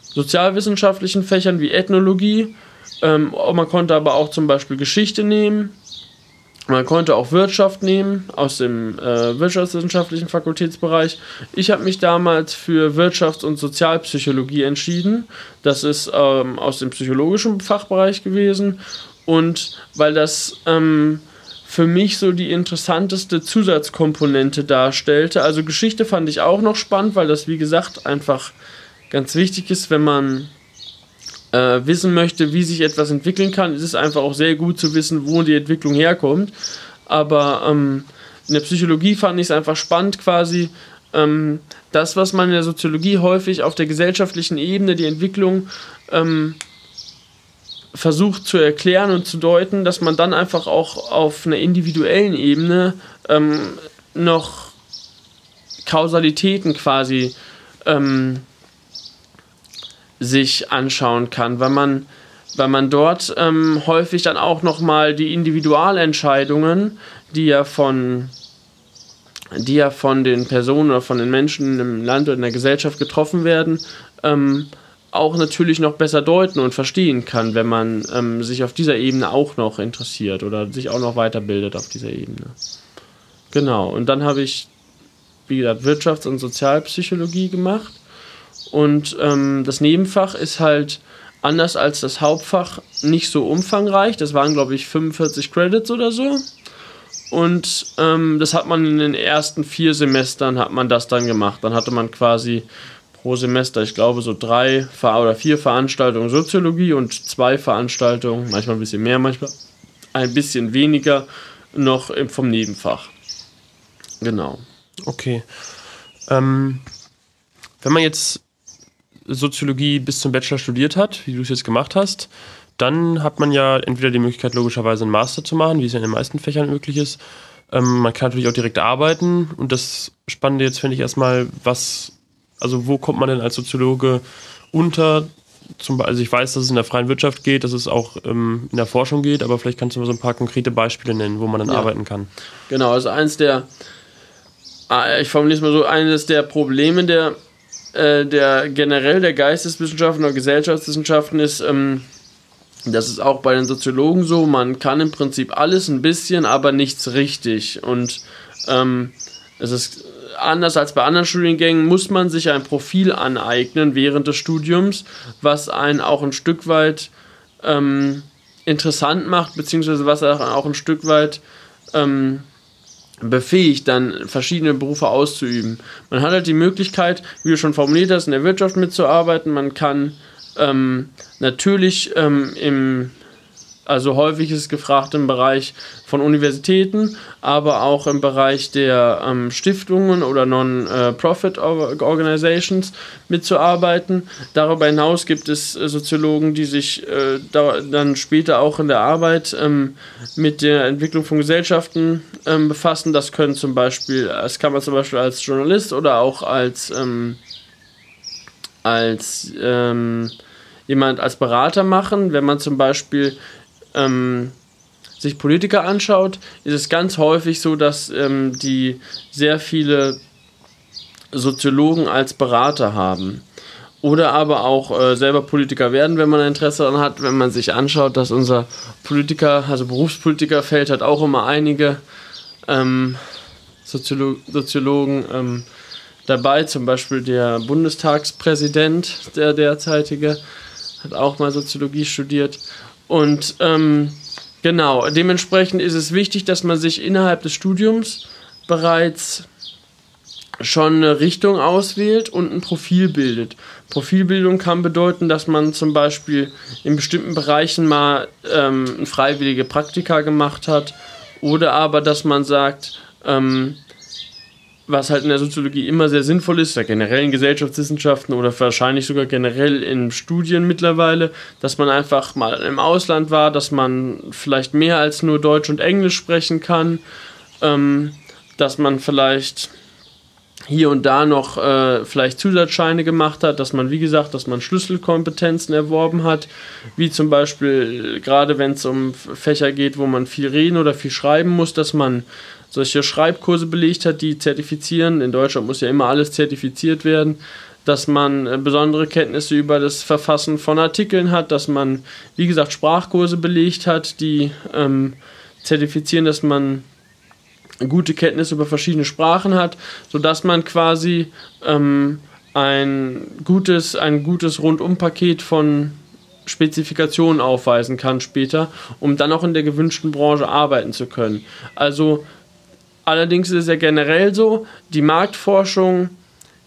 sozialwissenschaftlichen Fächern wie Ethnologie ähm, man konnte aber auch zum Beispiel Geschichte nehmen. Man konnte auch Wirtschaft nehmen aus dem äh, wirtschaftswissenschaftlichen Fakultätsbereich. Ich habe mich damals für Wirtschafts- und Sozialpsychologie entschieden. Das ist ähm, aus dem psychologischen Fachbereich gewesen. Und weil das ähm, für mich so die interessanteste Zusatzkomponente darstellte. Also Geschichte fand ich auch noch spannend, weil das, wie gesagt, einfach ganz wichtig ist, wenn man äh, wissen möchte, wie sich etwas entwickeln kann, ist es einfach auch sehr gut zu wissen, wo die Entwicklung herkommt. Aber ähm, in der Psychologie fand ich es einfach spannend, quasi ähm, das, was man in der Soziologie häufig auf der gesellschaftlichen Ebene, die Entwicklung ähm, versucht zu erklären und zu deuten, dass man dann einfach auch auf einer individuellen Ebene ähm, noch Kausalitäten quasi ähm, sich anschauen kann, weil man, weil man dort ähm, häufig dann auch nochmal die Individualentscheidungen, die ja von die ja von den Personen oder von den Menschen im Land oder in der Gesellschaft getroffen werden, ähm, auch natürlich noch besser deuten und verstehen kann, wenn man ähm, sich auf dieser Ebene auch noch interessiert oder sich auch noch weiterbildet auf dieser Ebene. Genau, und dann habe ich, wie gesagt, Wirtschafts- und Sozialpsychologie gemacht und ähm, das Nebenfach ist halt anders als das Hauptfach nicht so umfangreich. Das waren, glaube ich, 45 Credits oder so. Und ähm, das hat man in den ersten vier Semestern hat man das dann gemacht. Dann hatte man quasi pro Semester, ich glaube, so drei oder vier Veranstaltungen Soziologie und zwei Veranstaltungen, manchmal ein bisschen mehr, manchmal ein bisschen weniger, noch vom Nebenfach. Genau. Okay. Ähm, wenn man jetzt Soziologie bis zum Bachelor studiert hat, wie du es jetzt gemacht hast, dann hat man ja entweder die Möglichkeit, logischerweise einen Master zu machen, wie es ja in den meisten Fächern möglich ist. Ähm, man kann natürlich auch direkt arbeiten. Und das Spannende jetzt finde ich erstmal, was, also wo kommt man denn als Soziologe unter? Zum, also ich weiß, dass es in der freien Wirtschaft geht, dass es auch ähm, in der Forschung geht, aber vielleicht kannst du mal so ein paar konkrete Beispiele nennen, wo man dann ja. arbeiten kann. Genau, also eins der, ah, ich formuliere es mal so, eines der Probleme der äh, der generell der Geisteswissenschaften oder Gesellschaftswissenschaften ist, ähm, das ist auch bei den Soziologen so, man kann im Prinzip alles ein bisschen, aber nichts richtig. Und ähm, es ist anders als bei anderen Studiengängen, muss man sich ein Profil aneignen während des Studiums, was einen auch ein Stück weit ähm, interessant macht, beziehungsweise was auch ein Stück weit ähm, befähigt, dann verschiedene Berufe auszuüben. Man hat halt die Möglichkeit, wie du schon formuliert hast, in der Wirtschaft mitzuarbeiten. Man kann ähm, natürlich ähm, im also häufig ist es gefragt im Bereich von Universitäten, aber auch im Bereich der ähm, Stiftungen oder Non-Profit-Organizations mitzuarbeiten. Darüber hinaus gibt es äh, Soziologen, die sich äh, da, dann später auch in der Arbeit ähm, mit der Entwicklung von Gesellschaften ähm, befassen. Das können zum Beispiel, das kann man zum Beispiel als Journalist oder auch als, ähm, als ähm, jemand als Berater machen, wenn man zum Beispiel ähm, sich Politiker anschaut, ist es ganz häufig so, dass ähm, die sehr viele Soziologen als Berater haben. Oder aber auch äh, selber Politiker werden, wenn man Interesse daran hat, wenn man sich anschaut, dass unser Politiker, also Berufspolitikerfeld hat auch immer einige ähm, Soziolo Soziologen, ähm, dabei, zum Beispiel der Bundestagspräsident, der derzeitige, hat auch mal Soziologie studiert. Und ähm, genau, dementsprechend ist es wichtig, dass man sich innerhalb des Studiums bereits schon eine Richtung auswählt und ein Profil bildet. Profilbildung kann bedeuten, dass man zum Beispiel in bestimmten Bereichen mal ähm, freiwillige Praktika gemacht hat oder aber, dass man sagt, ähm, was halt in der Soziologie immer sehr sinnvoll ist, ja generell in Gesellschaftswissenschaften oder wahrscheinlich sogar generell in Studien mittlerweile, dass man einfach mal im Ausland war, dass man vielleicht mehr als nur Deutsch und Englisch sprechen kann, ähm, dass man vielleicht hier und da noch äh, vielleicht Zusatzscheine gemacht hat, dass man, wie gesagt, dass man Schlüsselkompetenzen erworben hat, wie zum Beispiel gerade wenn es um Fächer geht, wo man viel reden oder viel schreiben muss, dass man solche Schreibkurse belegt hat, die zertifizieren. In Deutschland muss ja immer alles zertifiziert werden. Dass man äh, besondere Kenntnisse über das Verfassen von Artikeln hat, dass man, wie gesagt, Sprachkurse belegt hat, die ähm, zertifizieren, dass man gute Kenntnisse über verschiedene Sprachen hat, sodass man quasi ähm, ein gutes, ein gutes Rundumpaket von Spezifikationen aufweisen kann später, um dann auch in der gewünschten Branche arbeiten zu können. Also allerdings ist es ja generell so, die Marktforschung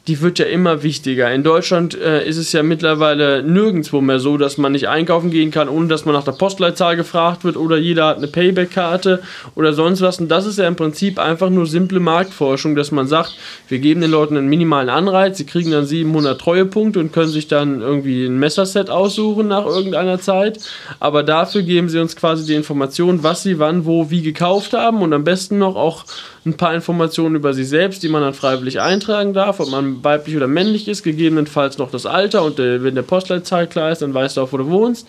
die wird ja immer wichtiger. In Deutschland äh, ist es ja mittlerweile nirgendwo mehr so, dass man nicht einkaufen gehen kann, ohne dass man nach der Postleitzahl gefragt wird oder jeder hat eine Payback-Karte oder sonst was. Und das ist ja im Prinzip einfach nur simple Marktforschung, dass man sagt, wir geben den Leuten einen minimalen Anreiz, sie kriegen dann 700 Treuepunkte und können sich dann irgendwie ein Messerset aussuchen nach irgendeiner Zeit. Aber dafür geben sie uns quasi die Information, was sie wann, wo, wie gekauft haben und am besten noch auch ein paar Informationen über sich selbst, die man dann freiwillig eintragen darf, ob man weiblich oder männlich ist, gegebenenfalls noch das Alter und äh, wenn der Postleitzahl klar ist, dann weißt du auch, wo du wohnst,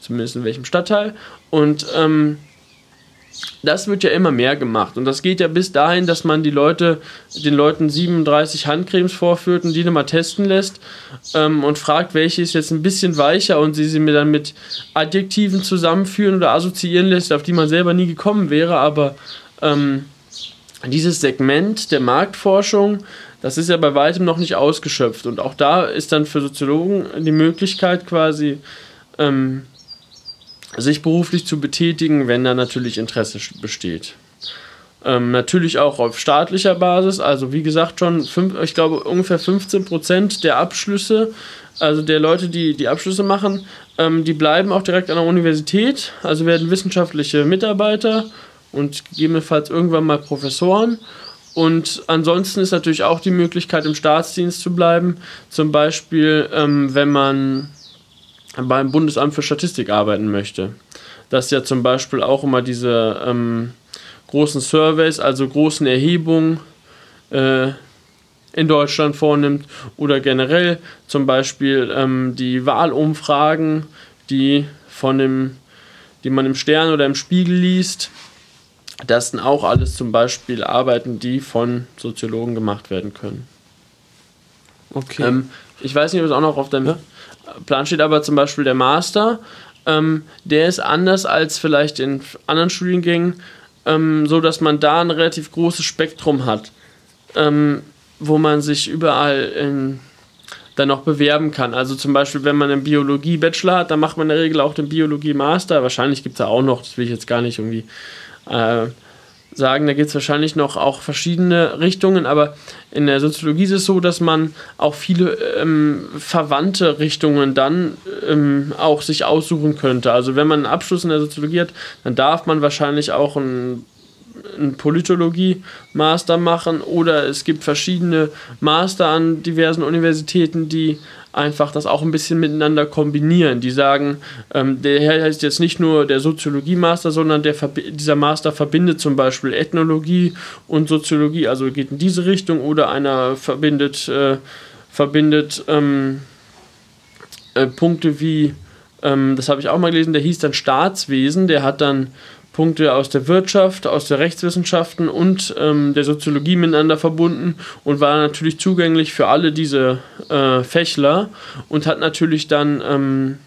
zumindest in welchem Stadtteil. Und ähm, das wird ja immer mehr gemacht und das geht ja bis dahin, dass man die Leute, den Leuten 37 Handcremes vorführt und die dann mal testen lässt ähm, und fragt, welche ist jetzt ein bisschen weicher und sie sie mir dann mit Adjektiven zusammenführen oder assoziieren lässt, auf die man selber nie gekommen wäre, aber ähm, dieses Segment der Marktforschung, das ist ja bei weitem noch nicht ausgeschöpft. Und auch da ist dann für Soziologen die Möglichkeit quasi, ähm, sich beruflich zu betätigen, wenn da natürlich Interesse besteht. Ähm, natürlich auch auf staatlicher Basis, also wie gesagt schon, fünf, ich glaube ungefähr 15% der Abschlüsse, also der Leute, die die Abschlüsse machen, ähm, die bleiben auch direkt an der Universität, also werden wissenschaftliche Mitarbeiter und gegebenenfalls irgendwann mal Professoren. Und ansonsten ist natürlich auch die Möglichkeit, im Staatsdienst zu bleiben. Zum Beispiel, ähm, wenn man beim Bundesamt für Statistik arbeiten möchte. Das ja zum Beispiel auch immer diese ähm, großen Surveys, also großen Erhebungen äh, in Deutschland vornimmt oder generell zum Beispiel ähm, die Wahlumfragen, die von dem, die man im Stern oder im Spiegel liest, das sind auch alles zum Beispiel Arbeiten, die von Soziologen gemacht werden können. Okay. Ähm, ich weiß nicht, ob es auch noch auf dem ja? Plan steht, aber zum Beispiel der Master, ähm, der ist anders als vielleicht in anderen Studiengängen, ähm, so dass man da ein relativ großes Spektrum hat, ähm, wo man sich überall in, dann noch bewerben kann. Also zum Beispiel, wenn man einen Biologie-Bachelor hat, dann macht man in der Regel auch den Biologie-Master. Wahrscheinlich gibt es da auch noch, das will ich jetzt gar nicht irgendwie äh, sagen, da gibt es wahrscheinlich noch auch verschiedene Richtungen, aber in der Soziologie ist es so, dass man auch viele ähm, verwandte Richtungen dann ähm, auch sich aussuchen könnte. Also wenn man einen Abschluss in der Soziologie hat, dann darf man wahrscheinlich auch einen, einen Politologie-Master machen oder es gibt verschiedene Master an diversen Universitäten, die einfach das auch ein bisschen miteinander kombinieren. Die sagen, ähm, der heißt jetzt nicht nur der Soziologie-Master, sondern der, dieser Master verbindet zum Beispiel Ethnologie und Soziologie, also geht in diese Richtung, oder einer verbindet, äh, verbindet ähm, äh, Punkte wie, ähm, das habe ich auch mal gelesen, der hieß dann Staatswesen, der hat dann Punkte aus der Wirtschaft, aus der Rechtswissenschaften und ähm, der Soziologie miteinander verbunden und war natürlich zugänglich für alle diese äh, Fächler und hat natürlich dann ähm,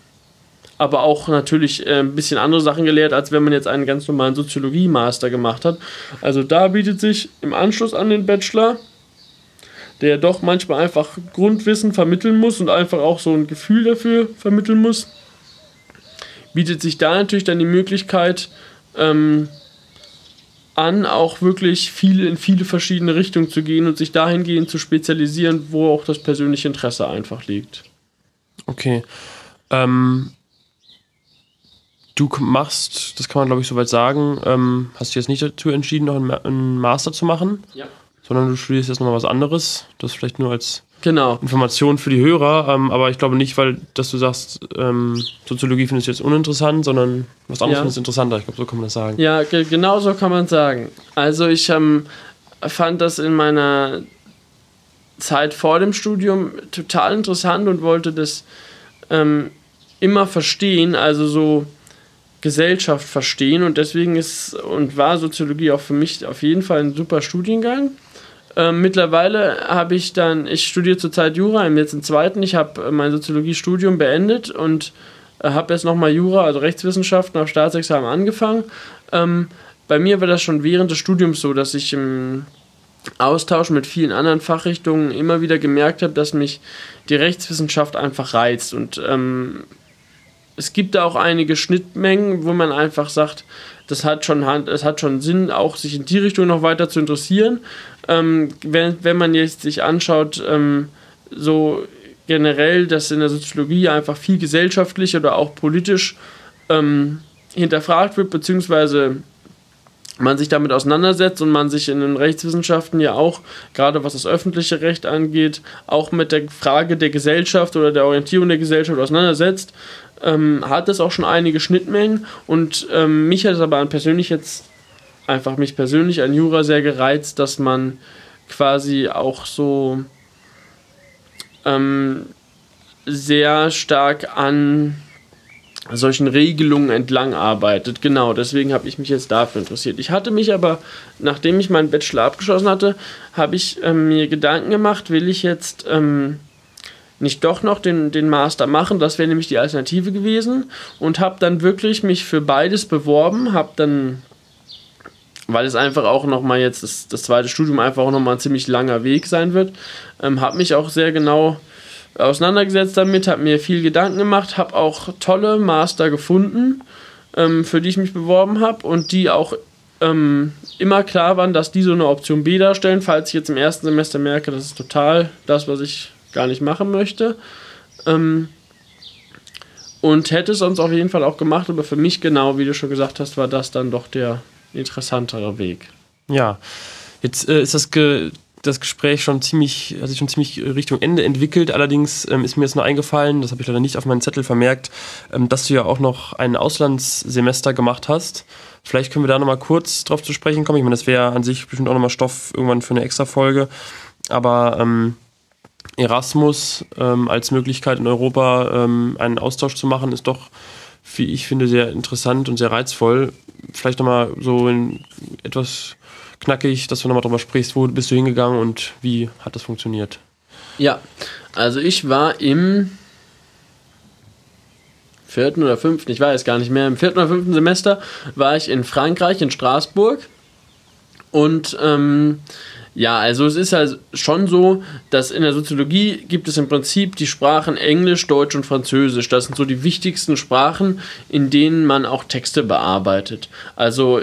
aber auch natürlich äh, ein bisschen andere Sachen gelehrt, als wenn man jetzt einen ganz normalen Soziologie-Master gemacht hat. Also da bietet sich im Anschluss an den Bachelor der doch manchmal einfach Grundwissen vermitteln muss und einfach auch so ein Gefühl dafür vermitteln muss, bietet sich da natürlich dann die Möglichkeit ähm, an, auch wirklich viel in viele verschiedene Richtungen zu gehen und sich dahingehend zu spezialisieren, wo auch das persönliche Interesse einfach liegt. Okay. Ähm, du machst, das kann man glaube ich soweit sagen, ähm, hast du jetzt nicht dazu entschieden, noch einen, Master zu machen? Ja. Sondern du studierst jetzt nochmal was anderes. Das vielleicht nur als genau. Information für die Hörer. Ähm, aber ich glaube nicht, weil dass du sagst, ähm, Soziologie findest du jetzt uninteressant, sondern was anderes ja. findest du interessanter. Ich glaube, so kann man das sagen. Ja, genau so kann man sagen. Also ich ähm, fand das in meiner Zeit vor dem Studium total interessant und wollte das ähm, immer verstehen, also so Gesellschaft verstehen und deswegen ist und war Soziologie auch für mich auf jeden Fall ein super Studiengang. Ähm, mittlerweile habe ich dann, ich studiere zurzeit Jura, im jetzt im zweiten, ich habe mein Soziologiestudium beendet und äh, habe jetzt nochmal Jura, also Rechtswissenschaften auf Staatsexamen angefangen. Ähm, bei mir war das schon während des Studiums so, dass ich im Austausch mit vielen anderen Fachrichtungen immer wieder gemerkt habe, dass mich die Rechtswissenschaft einfach reizt. Und ähm, es gibt da auch einige Schnittmengen, wo man einfach sagt, das hat schon Hand, es hat schon Sinn, auch sich in die Richtung noch weiter zu interessieren. Ähm, wenn, wenn man jetzt sich anschaut, ähm, so generell, dass in der Soziologie einfach viel gesellschaftlich oder auch politisch ähm, hinterfragt wird, beziehungsweise man sich damit auseinandersetzt und man sich in den Rechtswissenschaften ja auch, gerade was das öffentliche Recht angeht, auch mit der Frage der Gesellschaft oder der Orientierung der Gesellschaft auseinandersetzt, ähm, hat es auch schon einige Schnittmengen. Und ähm, mich hat es aber persönlich jetzt einfach mich persönlich an Jura sehr gereizt, dass man quasi auch so ähm, sehr stark an solchen Regelungen entlang arbeitet. Genau, deswegen habe ich mich jetzt dafür interessiert. Ich hatte mich aber, nachdem ich meinen Bachelor abgeschlossen hatte, habe ich ähm, mir Gedanken gemacht, will ich jetzt ähm, nicht doch noch den, den Master machen? Das wäre nämlich die Alternative gewesen. Und habe dann wirklich mich für beides beworben, habe dann, weil es einfach auch nochmal jetzt das, das zweite Studium einfach auch nochmal ein ziemlich langer Weg sein wird, ähm, habe mich auch sehr genau auseinandergesetzt damit, habe mir viel Gedanken gemacht, habe auch tolle Master gefunden, ähm, für die ich mich beworben habe und die auch ähm, immer klar waren, dass die so eine Option B darstellen, falls ich jetzt im ersten Semester merke, das ist total das, was ich gar nicht machen möchte. Ähm, und hätte es sonst auf jeden Fall auch gemacht, aber für mich genau, wie du schon gesagt hast, war das dann doch der interessantere Weg. Ja, jetzt äh, ist das Ge das Gespräch schon ziemlich, hat sich schon ziemlich Richtung Ende entwickelt. Allerdings ähm, ist mir jetzt nur eingefallen, das habe ich leider nicht auf meinen Zettel vermerkt, ähm, dass du ja auch noch ein Auslandssemester gemacht hast. Vielleicht können wir da nochmal kurz drauf zu sprechen kommen. Ich meine, das wäre an sich bestimmt auch nochmal Stoff irgendwann für eine extra Folge. Aber ähm, Erasmus ähm, als Möglichkeit in Europa ähm, einen Austausch zu machen, ist doch, wie ich finde, sehr interessant und sehr reizvoll. Vielleicht nochmal so etwas knackig, dass du nochmal drüber sprichst, wo bist du hingegangen und wie hat das funktioniert? Ja, also ich war im vierten oder fünften, ich weiß gar nicht mehr, im vierten oder fünften Semester war ich in Frankreich, in Straßburg und ähm, ja, also es ist halt schon so, dass in der Soziologie gibt es im Prinzip die Sprachen Englisch, Deutsch und Französisch. Das sind so die wichtigsten Sprachen, in denen man auch Texte bearbeitet. Also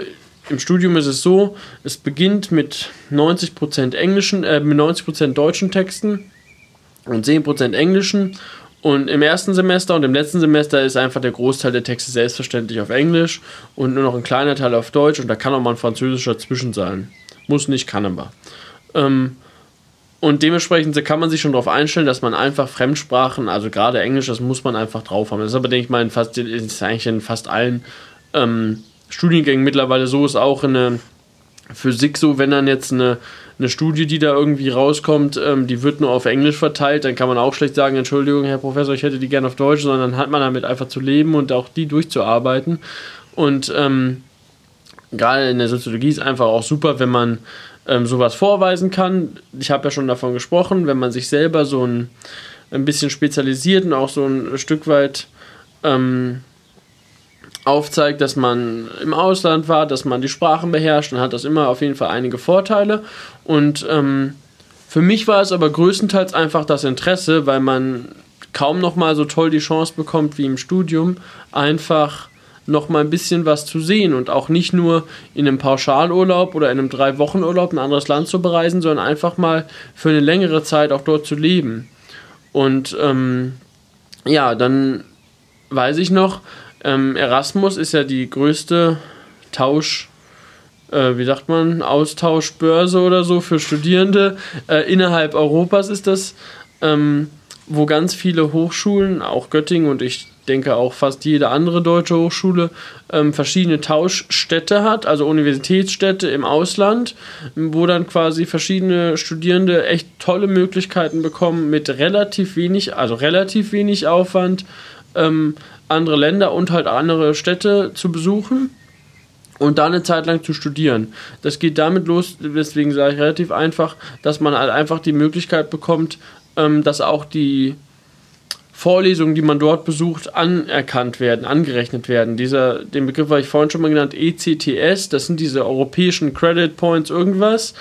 im Studium ist es so, es beginnt mit 90% englischen, äh, mit 90% deutschen Texten und 10% englischen. Und im ersten Semester und im letzten Semester ist einfach der Großteil der Texte selbstverständlich auf Englisch und nur noch ein kleiner Teil auf Deutsch und da kann auch mal ein französischer zwischen sein. Muss nicht, kann aber. Ähm, und dementsprechend kann man sich schon darauf einstellen, dass man einfach Fremdsprachen, also gerade Englisch, das muss man einfach drauf haben. Das ist aber, denke ich mal, in fast, ist eigentlich in fast allen ähm, Studiengängen mittlerweile so ist auch in der Physik so, wenn dann jetzt eine, eine Studie, die da irgendwie rauskommt, ähm, die wird nur auf Englisch verteilt, dann kann man auch schlecht sagen, Entschuldigung, Herr Professor, ich hätte die gerne auf Deutsch, sondern dann hat man damit einfach zu leben und auch die durchzuarbeiten. Und ähm, gerade in der Soziologie ist einfach auch super, wenn man ähm, sowas vorweisen kann. Ich habe ja schon davon gesprochen, wenn man sich selber so ein, ein bisschen spezialisiert und auch so ein Stück weit ähm, aufzeigt, dass man im Ausland war, dass man die Sprachen beherrscht, dann hat das immer auf jeden Fall einige Vorteile. Und ähm, Für mich war es aber größtenteils einfach das Interesse, weil man kaum noch mal so toll die Chance bekommt wie im Studium, einfach noch mal ein bisschen was zu sehen und auch nicht nur in einem Pauschalurlaub oder in einem drei Wochen Urlaub ein anderes Land zu bereisen, sondern einfach mal für eine längere Zeit auch dort zu leben. Und ähm, ja, dann weiß ich noch, ähm, Erasmus ist ja die größte Tausch, äh, wie sagt man, Austauschbörse oder so für Studierende. Äh, innerhalb Europas ist das, ähm, wo ganz viele Hochschulen, auch Göttingen und ich denke auch fast jede andere deutsche Hochschule, ähm, verschiedene Tauschstädte hat, also Universitätsstädte im Ausland, wo dann quasi verschiedene Studierende echt tolle Möglichkeiten bekommen, mit relativ wenig, also relativ wenig Aufwand, ähm, andere Länder und halt andere Städte zu besuchen und da eine Zeit lang zu studieren. Das geht damit los, deswegen sage ich relativ einfach, dass man halt einfach die Möglichkeit bekommt, ähm, dass auch die Vorlesungen, die man dort besucht, anerkannt werden, angerechnet werden. Dieser, den Begriff habe ich vorhin schon mal genannt, ECTS, das sind diese europäischen Credit Points irgendwas.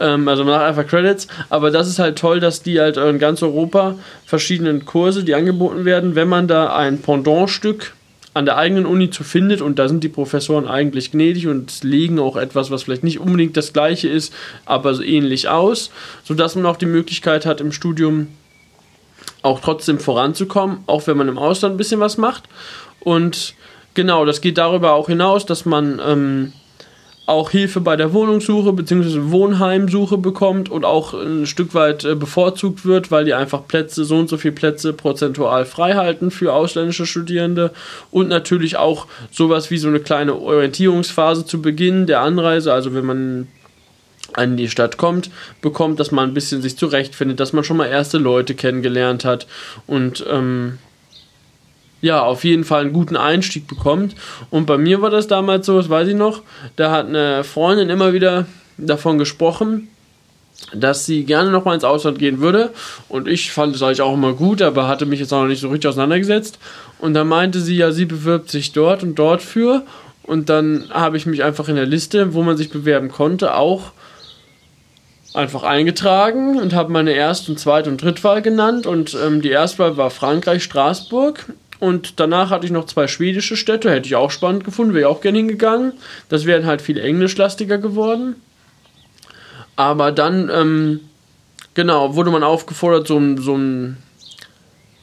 Ähm, also sagt einfach Credits, aber das ist halt toll, dass die halt in ganz Europa verschiedenen Kurse, die angeboten werden, wenn man da ein Pendantstück an der eigenen Uni zu findet und da sind die Professoren eigentlich gnädig und legen auch etwas, was vielleicht nicht unbedingt das gleiche ist, aber so ähnlich aus, sodass man auch die Möglichkeit hat im Studium auch trotzdem voranzukommen, auch wenn man im Ausland ein bisschen was macht. Und genau, das geht darüber auch hinaus, dass man ähm, auch Hilfe bei der Wohnungssuche bzw. Wohnheimsuche bekommt und auch ein Stück weit äh, bevorzugt wird, weil die einfach Plätze, so und so viele Plätze prozentual frei halten für ausländische Studierende und natürlich auch sowas wie so eine kleine Orientierungsphase zu Beginn der Anreise, also wenn man an die Stadt kommt, bekommt, dass man ein bisschen sich zurechtfindet, dass man schon mal erste Leute kennengelernt hat und ähm, ja, auf jeden Fall einen guten Einstieg bekommt. Und bei mir war das damals so, das weiß ich noch, da hat eine Freundin immer wieder davon gesprochen, dass sie gerne noch mal ins Ausland gehen würde. Und ich fand es eigentlich auch immer gut, aber hatte mich jetzt auch noch nicht so richtig auseinandergesetzt. Und dann meinte sie ja, sie bewirbt sich dort und dort für. Und dann habe ich mich einfach in der Liste, wo man sich bewerben konnte, auch einfach eingetragen und habe meine erste und zweite und Drittwahl genannt. Und ähm, die Erstwahl war Frankreich, Straßburg. Und danach hatte ich noch zwei schwedische Städte, hätte ich auch spannend gefunden, wäre ich auch gerne hingegangen. Das wären halt viel englischlastiger geworden. Aber dann, ähm, genau, wurde man aufgefordert, so, so ein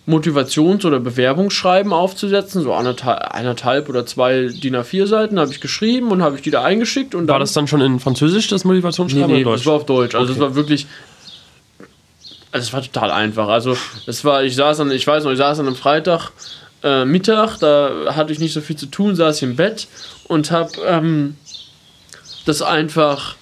Motivations- oder Bewerbungsschreiben aufzusetzen, so anderthalb, eineinhalb oder zwei DIN A4 Seiten habe ich geschrieben und habe ich die da eingeschickt. Und war das dann schon in Französisch, das Motivationsschreiben? Nee, nee das war auf Deutsch. Also es war wirklich, also es war total einfach. Also es war, ich saß dann, ich weiß noch, ich saß an einem Freitag äh, Mittag, da hatte ich nicht so viel zu tun, saß ich im Bett und habe ähm, das einfach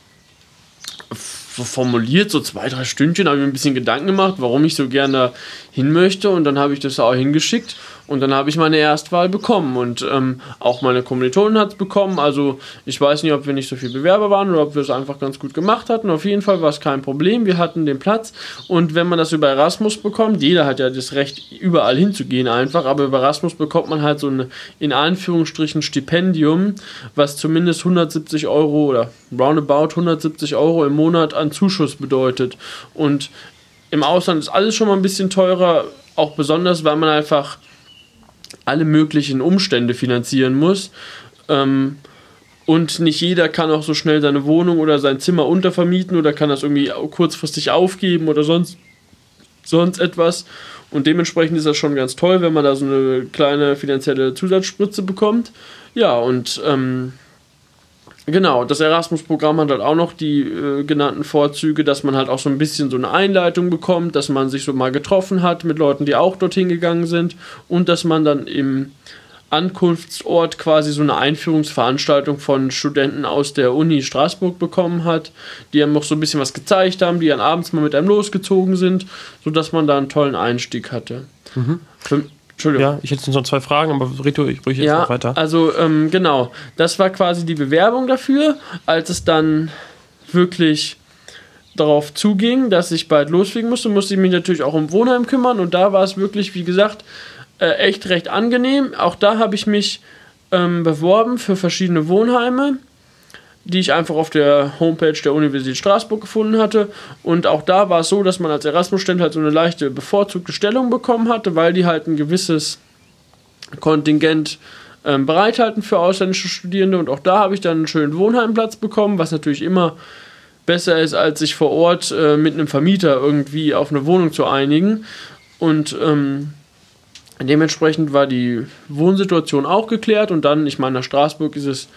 formuliert, so zwei, drei Stündchen, habe ich mir ein bisschen Gedanken gemacht, warum ich so gerne hin möchte. Und dann habe ich das auch hingeschickt und dann habe ich meine Erstwahl bekommen und ähm, auch meine Kommilitonen hat es bekommen. Also ich weiß nicht, ob wir nicht so viele Bewerber waren oder ob wir es einfach ganz gut gemacht hatten. Auf jeden Fall war es kein Problem. Wir hatten den Platz und wenn man das über Erasmus bekommt, jeder hat ja das Recht, überall hinzugehen einfach, aber über Erasmus bekommt man halt so ein in Anführungsstrichen Stipendium, was zumindest 170 Euro oder roundabout 170 Euro im Monat an Zuschuss bedeutet. Und im Ausland ist alles schon mal ein bisschen teurer, auch besonders, weil man einfach alle möglichen Umstände finanzieren muss. Ähm, und nicht jeder kann auch so schnell seine Wohnung oder sein Zimmer untervermieten oder kann das irgendwie kurzfristig aufgeben oder sonst, sonst etwas. Und dementsprechend ist das schon ganz toll, wenn man da so eine kleine finanzielle Zusatzspritze bekommt. Ja, und ähm, Genau, das Erasmus-Programm hat halt auch noch die äh, genannten Vorzüge, dass man halt auch so ein bisschen so eine Einleitung bekommt, dass man sich so mal getroffen hat mit Leuten, die auch dorthin gegangen sind und dass man dann im Ankunftsort quasi so eine Einführungsveranstaltung von Studenten aus der Uni Straßburg bekommen hat, die einem noch so ein bisschen was gezeigt haben, die dann abends mal mit einem losgezogen sind, sodass man da einen tollen Einstieg hatte. Mhm. Für, Entschuldigung. Ja, ich hätte noch zwei Fragen, aber red du ruhig jetzt ja, noch weiter. Also, ähm, genau. Das war quasi die Bewerbung dafür. Als es dann wirklich darauf zuging, dass ich bald losfliegen musste, musste ich mich natürlich auch um Wohnheim kümmern. Und da war es wirklich, wie gesagt, äh, echt recht angenehm. Auch da habe ich mich ähm, beworben für verschiedene Wohnheime die ich einfach auf der Homepage der Universität Straßburg gefunden hatte. Und auch da war es so, dass man als Erasmus-Student halt so eine leichte bevorzugte Stellung bekommen hatte, weil die halt ein gewisses Kontingent ähm, bereithalten für ausländische Studierende. Und auch da habe ich dann einen schönen Wohnheimplatz bekommen, was natürlich immer besser ist, als sich vor Ort äh, mit einem Vermieter irgendwie auf eine Wohnung zu einigen. Und ähm, dementsprechend war die Wohnsituation auch geklärt. Und dann, ich meine, nach Straßburg ist es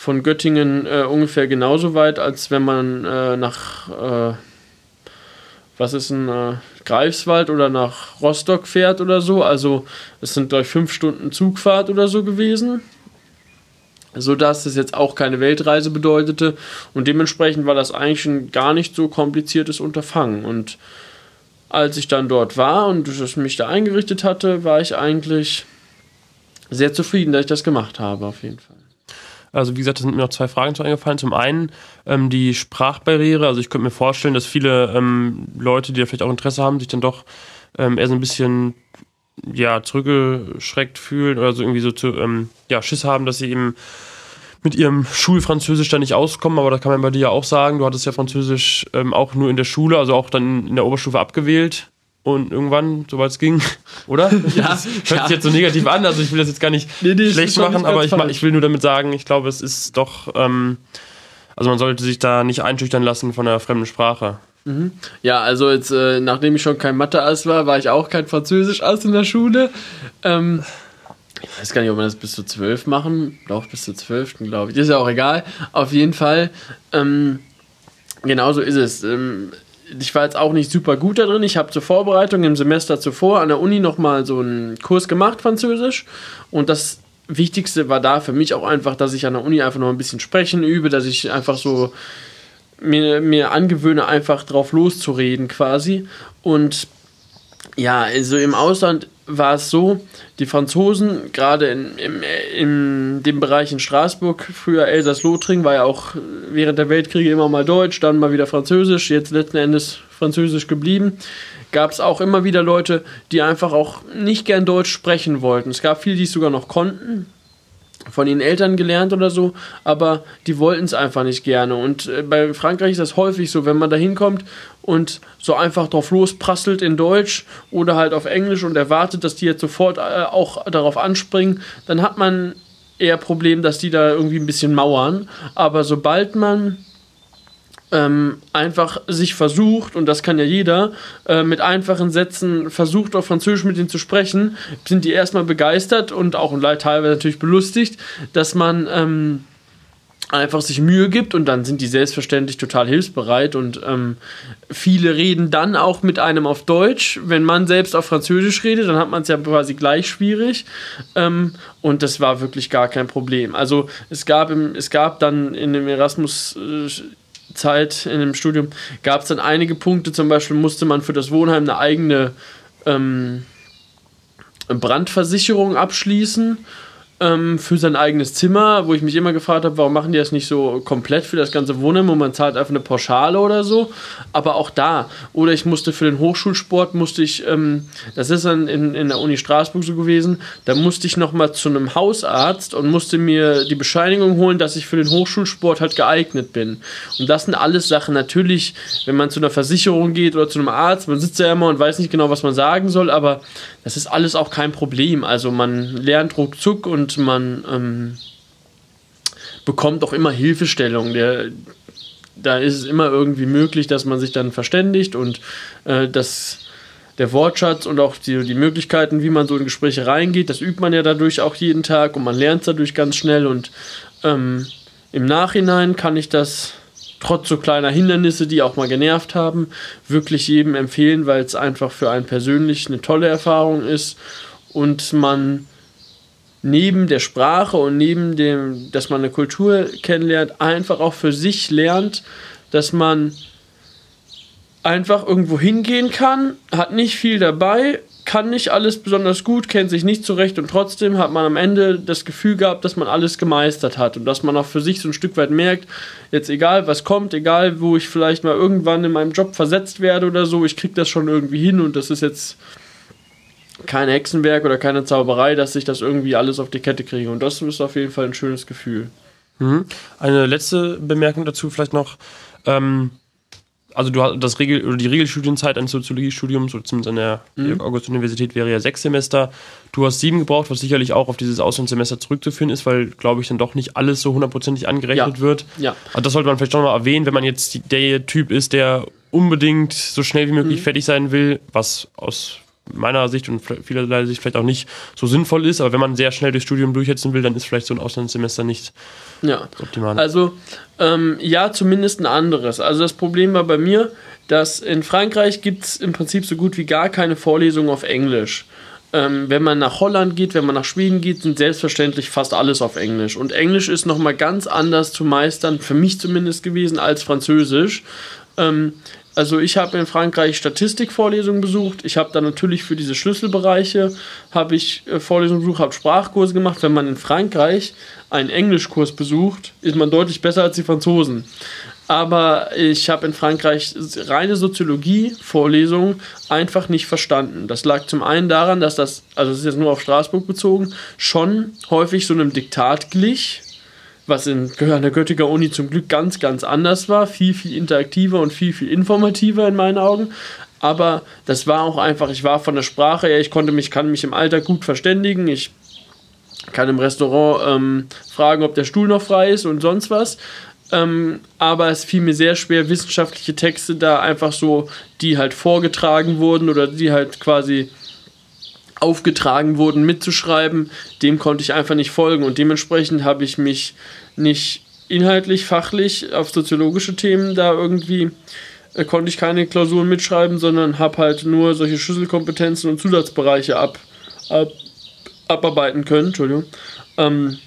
von Göttingen äh, ungefähr genauso weit, als wenn man äh, nach, äh, was ist ein äh, Greifswald oder nach Rostock fährt oder so. Also es sind durch fünf Stunden Zugfahrt oder so gewesen. Sodass es jetzt auch keine Weltreise bedeutete. Und dementsprechend war das eigentlich ein gar nicht so kompliziertes Unterfangen. Und als ich dann dort war und ich mich da eingerichtet hatte, war ich eigentlich sehr zufrieden, dass ich das gemacht habe, auf jeden Fall. Also wie gesagt, da sind mir noch zwei Fragen zu eingefallen. Zum einen ähm, die Sprachbarriere. Also ich könnte mir vorstellen, dass viele ähm, Leute, die da vielleicht auch Interesse haben, sich dann doch ähm, eher so ein bisschen ja, zurückgeschreckt fühlen oder so irgendwie so zu, ähm, ja, Schiss haben, dass sie eben mit ihrem Schulfranzösisch da nicht auskommen, aber das kann man bei dir ja auch sagen. Du hattest ja Französisch ähm, auch nur in der Schule, also auch dann in der Oberstufe abgewählt und irgendwann, soweit es ging, oder? Ja, das hört ja. sich jetzt so negativ an, also ich will das jetzt gar nicht nee, nee, schlecht machen, aber ich, ich, will nur damit sagen, ich glaube, es ist doch, ähm, also man sollte sich da nicht einschüchtern lassen von einer fremden Sprache. Mhm. Ja, also jetzt, äh, nachdem ich schon kein Mathe-Ass war, war ich auch kein Französisch-Ass in der Schule. Ähm, ich weiß gar nicht, ob man das bis zu zwölf machen. Doch, bis zu zwölften, glaube ich. Ist ja auch egal. Auf jeden Fall, ähm, genauso ist es. Ich war jetzt auch nicht super gut da drin. Ich habe zur Vorbereitung im Semester zuvor an der Uni nochmal so einen Kurs gemacht, Französisch. Und das Wichtigste war da für mich auch einfach, dass ich an der Uni einfach noch ein bisschen sprechen übe, dass ich einfach so mir, mir angewöhne, einfach drauf loszureden quasi. Und ja, also im Ausland war es so, die Franzosen, gerade in, in, in dem Bereich in Straßburg, früher Elsass-Lothringen, war ja auch während der Weltkriege immer mal Deutsch, dann mal wieder Französisch, jetzt letzten Endes Französisch geblieben, gab es auch immer wieder Leute, die einfach auch nicht gern Deutsch sprechen wollten. Es gab viele, die es sogar noch konnten, von ihren Eltern gelernt oder so, aber die wollten es einfach nicht gerne. Und äh, bei Frankreich ist das häufig so, wenn man da hinkommt und so einfach drauf losprasselt in Deutsch oder halt auf Englisch und erwartet, dass die jetzt sofort äh, auch darauf anspringen, dann hat man eher Problem, dass die da irgendwie ein bisschen mauern. Aber sobald man ähm, einfach sich versucht, und das kann ja jeder, äh, mit einfachen Sätzen versucht, auf Französisch mit ihnen zu sprechen, sind die erstmal begeistert und auch teilweise natürlich belustigt, dass man ähm, einfach sich Mühe gibt und dann sind die selbstverständlich total hilfsbereit und ähm, viele reden dann auch mit einem auf Deutsch. Wenn man selbst auf Französisch redet, dann hat man es ja quasi gleich schwierig ähm, und das war wirklich gar kein Problem. Also es gab, im, es gab dann in dem Erasmus äh, Zeit in dem Studium gab es dann einige Punkte, zum Beispiel musste man für das Wohnheim eine eigene ähm, Brandversicherung abschließen ähm, für sein eigenes Zimmer, wo ich mich immer gefragt habe, warum machen die das nicht so komplett für das ganze Wohnheim und man zahlt einfach eine Pauschale oder so. Aber auch da. Oder ich musste für den Hochschulsport, musste ich, ähm, das ist dann in, in der Uni Straßburg so gewesen, da musste ich nochmal zu einem Hausarzt und musste mir die Bescheinigung holen, dass ich für den Hochschulsport halt geeignet bin. Und das sind alles Sachen, natürlich, wenn man zu einer Versicherung geht oder zu einem Arzt, man sitzt ja immer und weiß nicht genau, was man sagen soll, aber das ist alles auch kein Problem. Also man lernt ruckzuck und man ähm, bekommt auch immer Hilfestellung. Der, da ist es immer irgendwie möglich, dass man sich dann verständigt und äh, dass der Wortschatz und auch die, die Möglichkeiten, wie man so in Gespräche reingeht, das übt man ja dadurch auch jeden Tag und man lernt es dadurch ganz schnell und ähm, im Nachhinein kann ich das trotz so kleiner Hindernisse, die auch mal genervt haben, wirklich jedem empfehlen, weil es einfach für einen persönlich eine tolle Erfahrung ist und man neben der Sprache und neben dem, dass man eine Kultur kennenlernt, einfach auch für sich lernt, dass man einfach irgendwo hingehen kann, hat nicht viel dabei, kann nicht alles besonders gut, kennt sich nicht zurecht und trotzdem hat man am Ende das Gefühl gehabt, dass man alles gemeistert hat und dass man auch für sich so ein Stück weit merkt, jetzt egal was kommt, egal wo ich vielleicht mal irgendwann in meinem Job versetzt werde oder so, ich krieg das schon irgendwie hin und das ist jetzt kein Hexenwerk oder keine Zauberei, dass ich das irgendwie alles auf die Kette kriege und das ist auf jeden Fall ein schönes Gefühl. Mhm. Eine letzte Bemerkung dazu vielleicht noch. Ähm, also du hast das Regel oder die Regelstudienzeit eines Soziologiestudiums, oder zumindest an der mhm. August-Universität wäre ja sechs Semester. Du hast sieben gebraucht, was sicherlich auch auf dieses Auslandssemester zurückzuführen ist, weil, glaube ich, dann doch nicht alles so hundertprozentig angerechnet ja. wird. Ja. Also das sollte man vielleicht noch mal erwähnen, wenn man jetzt der Typ ist, der unbedingt so schnell wie möglich mhm. fertig sein will, was aus meiner Sicht und vielerlei Sicht vielleicht auch nicht so sinnvoll ist, aber wenn man sehr schnell durchs Studium durchsetzen will, dann ist vielleicht so ein Auslandssemester nicht ja. optimal. Also ähm, ja, zumindest ein anderes. Also das Problem war bei mir, dass in Frankreich gibt es im Prinzip so gut wie gar keine Vorlesungen auf Englisch. Ähm, wenn man nach Holland geht, wenn man nach Schweden geht, sind selbstverständlich fast alles auf Englisch. Und Englisch ist nochmal ganz anders zu meistern, für mich zumindest gewesen, als Französisch. Ähm, also ich habe in Frankreich Statistikvorlesungen besucht. Ich habe dann natürlich für diese Schlüsselbereiche habe ich äh, Vorlesungen besucht, habe Sprachkurse gemacht. Wenn man in Frankreich einen Englischkurs besucht, ist man deutlich besser als die Franzosen. Aber ich habe in Frankreich reine Soziologie-Vorlesungen einfach nicht verstanden. Das lag zum einen daran, dass das, also das ist jetzt nur auf Straßburg bezogen, schon häufig so einem Diktat glich was in an der Göttinger Uni zum Glück ganz, ganz anders war. Viel, viel interaktiver und viel, viel informativer in meinen Augen. Aber das war auch einfach, ich war von der Sprache her, ich konnte mich, kann mich im Alltag gut verständigen. Ich kann im Restaurant ähm, fragen, ob der Stuhl noch frei ist und sonst was. Ähm, aber es fiel mir sehr schwer, wissenschaftliche Texte da einfach so, die halt vorgetragen wurden oder die halt quasi aufgetragen wurden, mitzuschreiben, dem konnte ich einfach nicht folgen und dementsprechend habe ich mich nicht inhaltlich, fachlich auf soziologische Themen da irgendwie äh, konnte ich keine Klausuren mitschreiben, sondern habe halt nur solche Schlüsselkompetenzen und Zusatzbereiche ab, ab abarbeiten können. Entschuldigung. Ähm,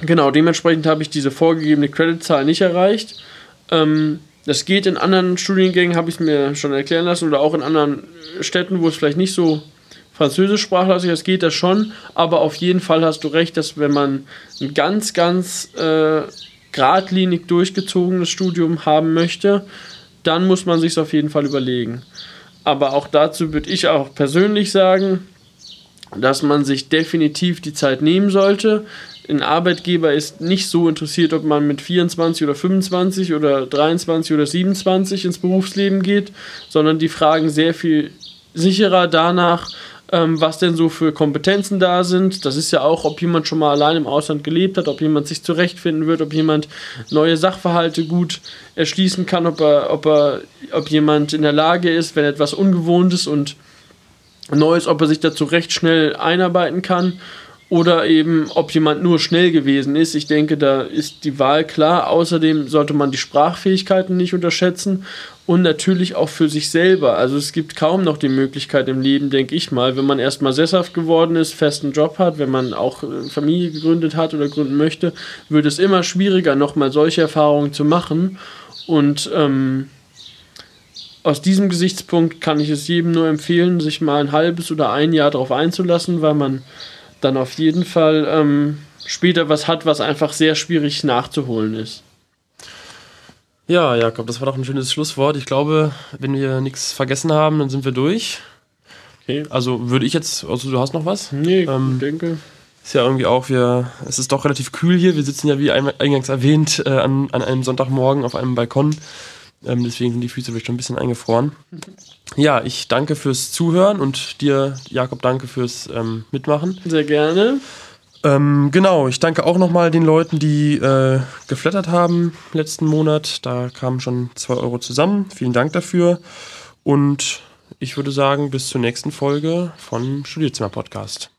genau, dementsprechend habe ich diese vorgegebene Creditzahl nicht erreicht. Ähm, das geht in anderen Studiengängen, habe ich mir schon erklären lassen, oder auch in anderen Städten, wo es vielleicht nicht so französischsprachlastig ist, geht das schon, aber auf jeden Fall hast du recht, dass wenn man ein ganz, ganz äh, geradlinig durchgezogenes Studium haben möchte, dann muss man sich auf jeden Fall überlegen. Aber auch dazu würde ich auch persönlich sagen, dass man sich definitiv die Zeit nehmen sollte. Ein Arbeitgeber ist nicht so interessiert, ob man mit 24 oder 25 oder 23 oder 27 ins Berufsleben geht, sondern die fragen sehr viel sicherer danach, ähm, was denn so für Kompetenzen da sind. Das ist ja auch, ob jemand schon mal allein im Ausland gelebt hat, ob jemand sich zurechtfinden wird, ob jemand neue Sachverhalte gut erschließen kann, ob, er, ob, er, ob jemand in der Lage ist, wenn etwas Ungewohntes und Neues, ob er sich dazu recht schnell einarbeiten kann oder eben ob jemand nur schnell gewesen ist. Ich denke, da ist die Wahl klar. Außerdem sollte man die Sprachfähigkeiten nicht unterschätzen und natürlich auch für sich selber. Also es gibt kaum noch die Möglichkeit im Leben, denke ich mal, wenn man erstmal sesshaft geworden ist, festen Job hat, wenn man auch äh, Familie gegründet hat oder gründen möchte, wird es immer schwieriger, nochmal solche Erfahrungen zu machen. Und ähm, aus diesem Gesichtspunkt kann ich es jedem nur empfehlen, sich mal ein halbes oder ein Jahr darauf einzulassen, weil man dann auf jeden Fall ähm, später was hat, was einfach sehr schwierig nachzuholen ist. Ja, Jakob, das war doch ein schönes Schlusswort. Ich glaube, wenn wir nichts vergessen haben, dann sind wir durch. Okay. Also würde ich jetzt, also du hast noch was? Nee, ähm, ich denke. Ist ja irgendwie auch, wir, es ist doch relativ kühl hier. Wir sitzen ja, wie eingangs erwähnt, äh, an, an einem Sonntagmorgen auf einem Balkon. Ähm, deswegen sind die Füße vielleicht schon ein bisschen eingefroren. Ja, ich danke fürs Zuhören und dir, Jakob, danke fürs ähm, Mitmachen. Sehr gerne. Ähm, genau, ich danke auch nochmal den Leuten, die äh, geflattert haben letzten Monat. Da kamen schon zwei Euro zusammen. Vielen Dank dafür. Und ich würde sagen, bis zur nächsten Folge von Studierzimmer Podcast.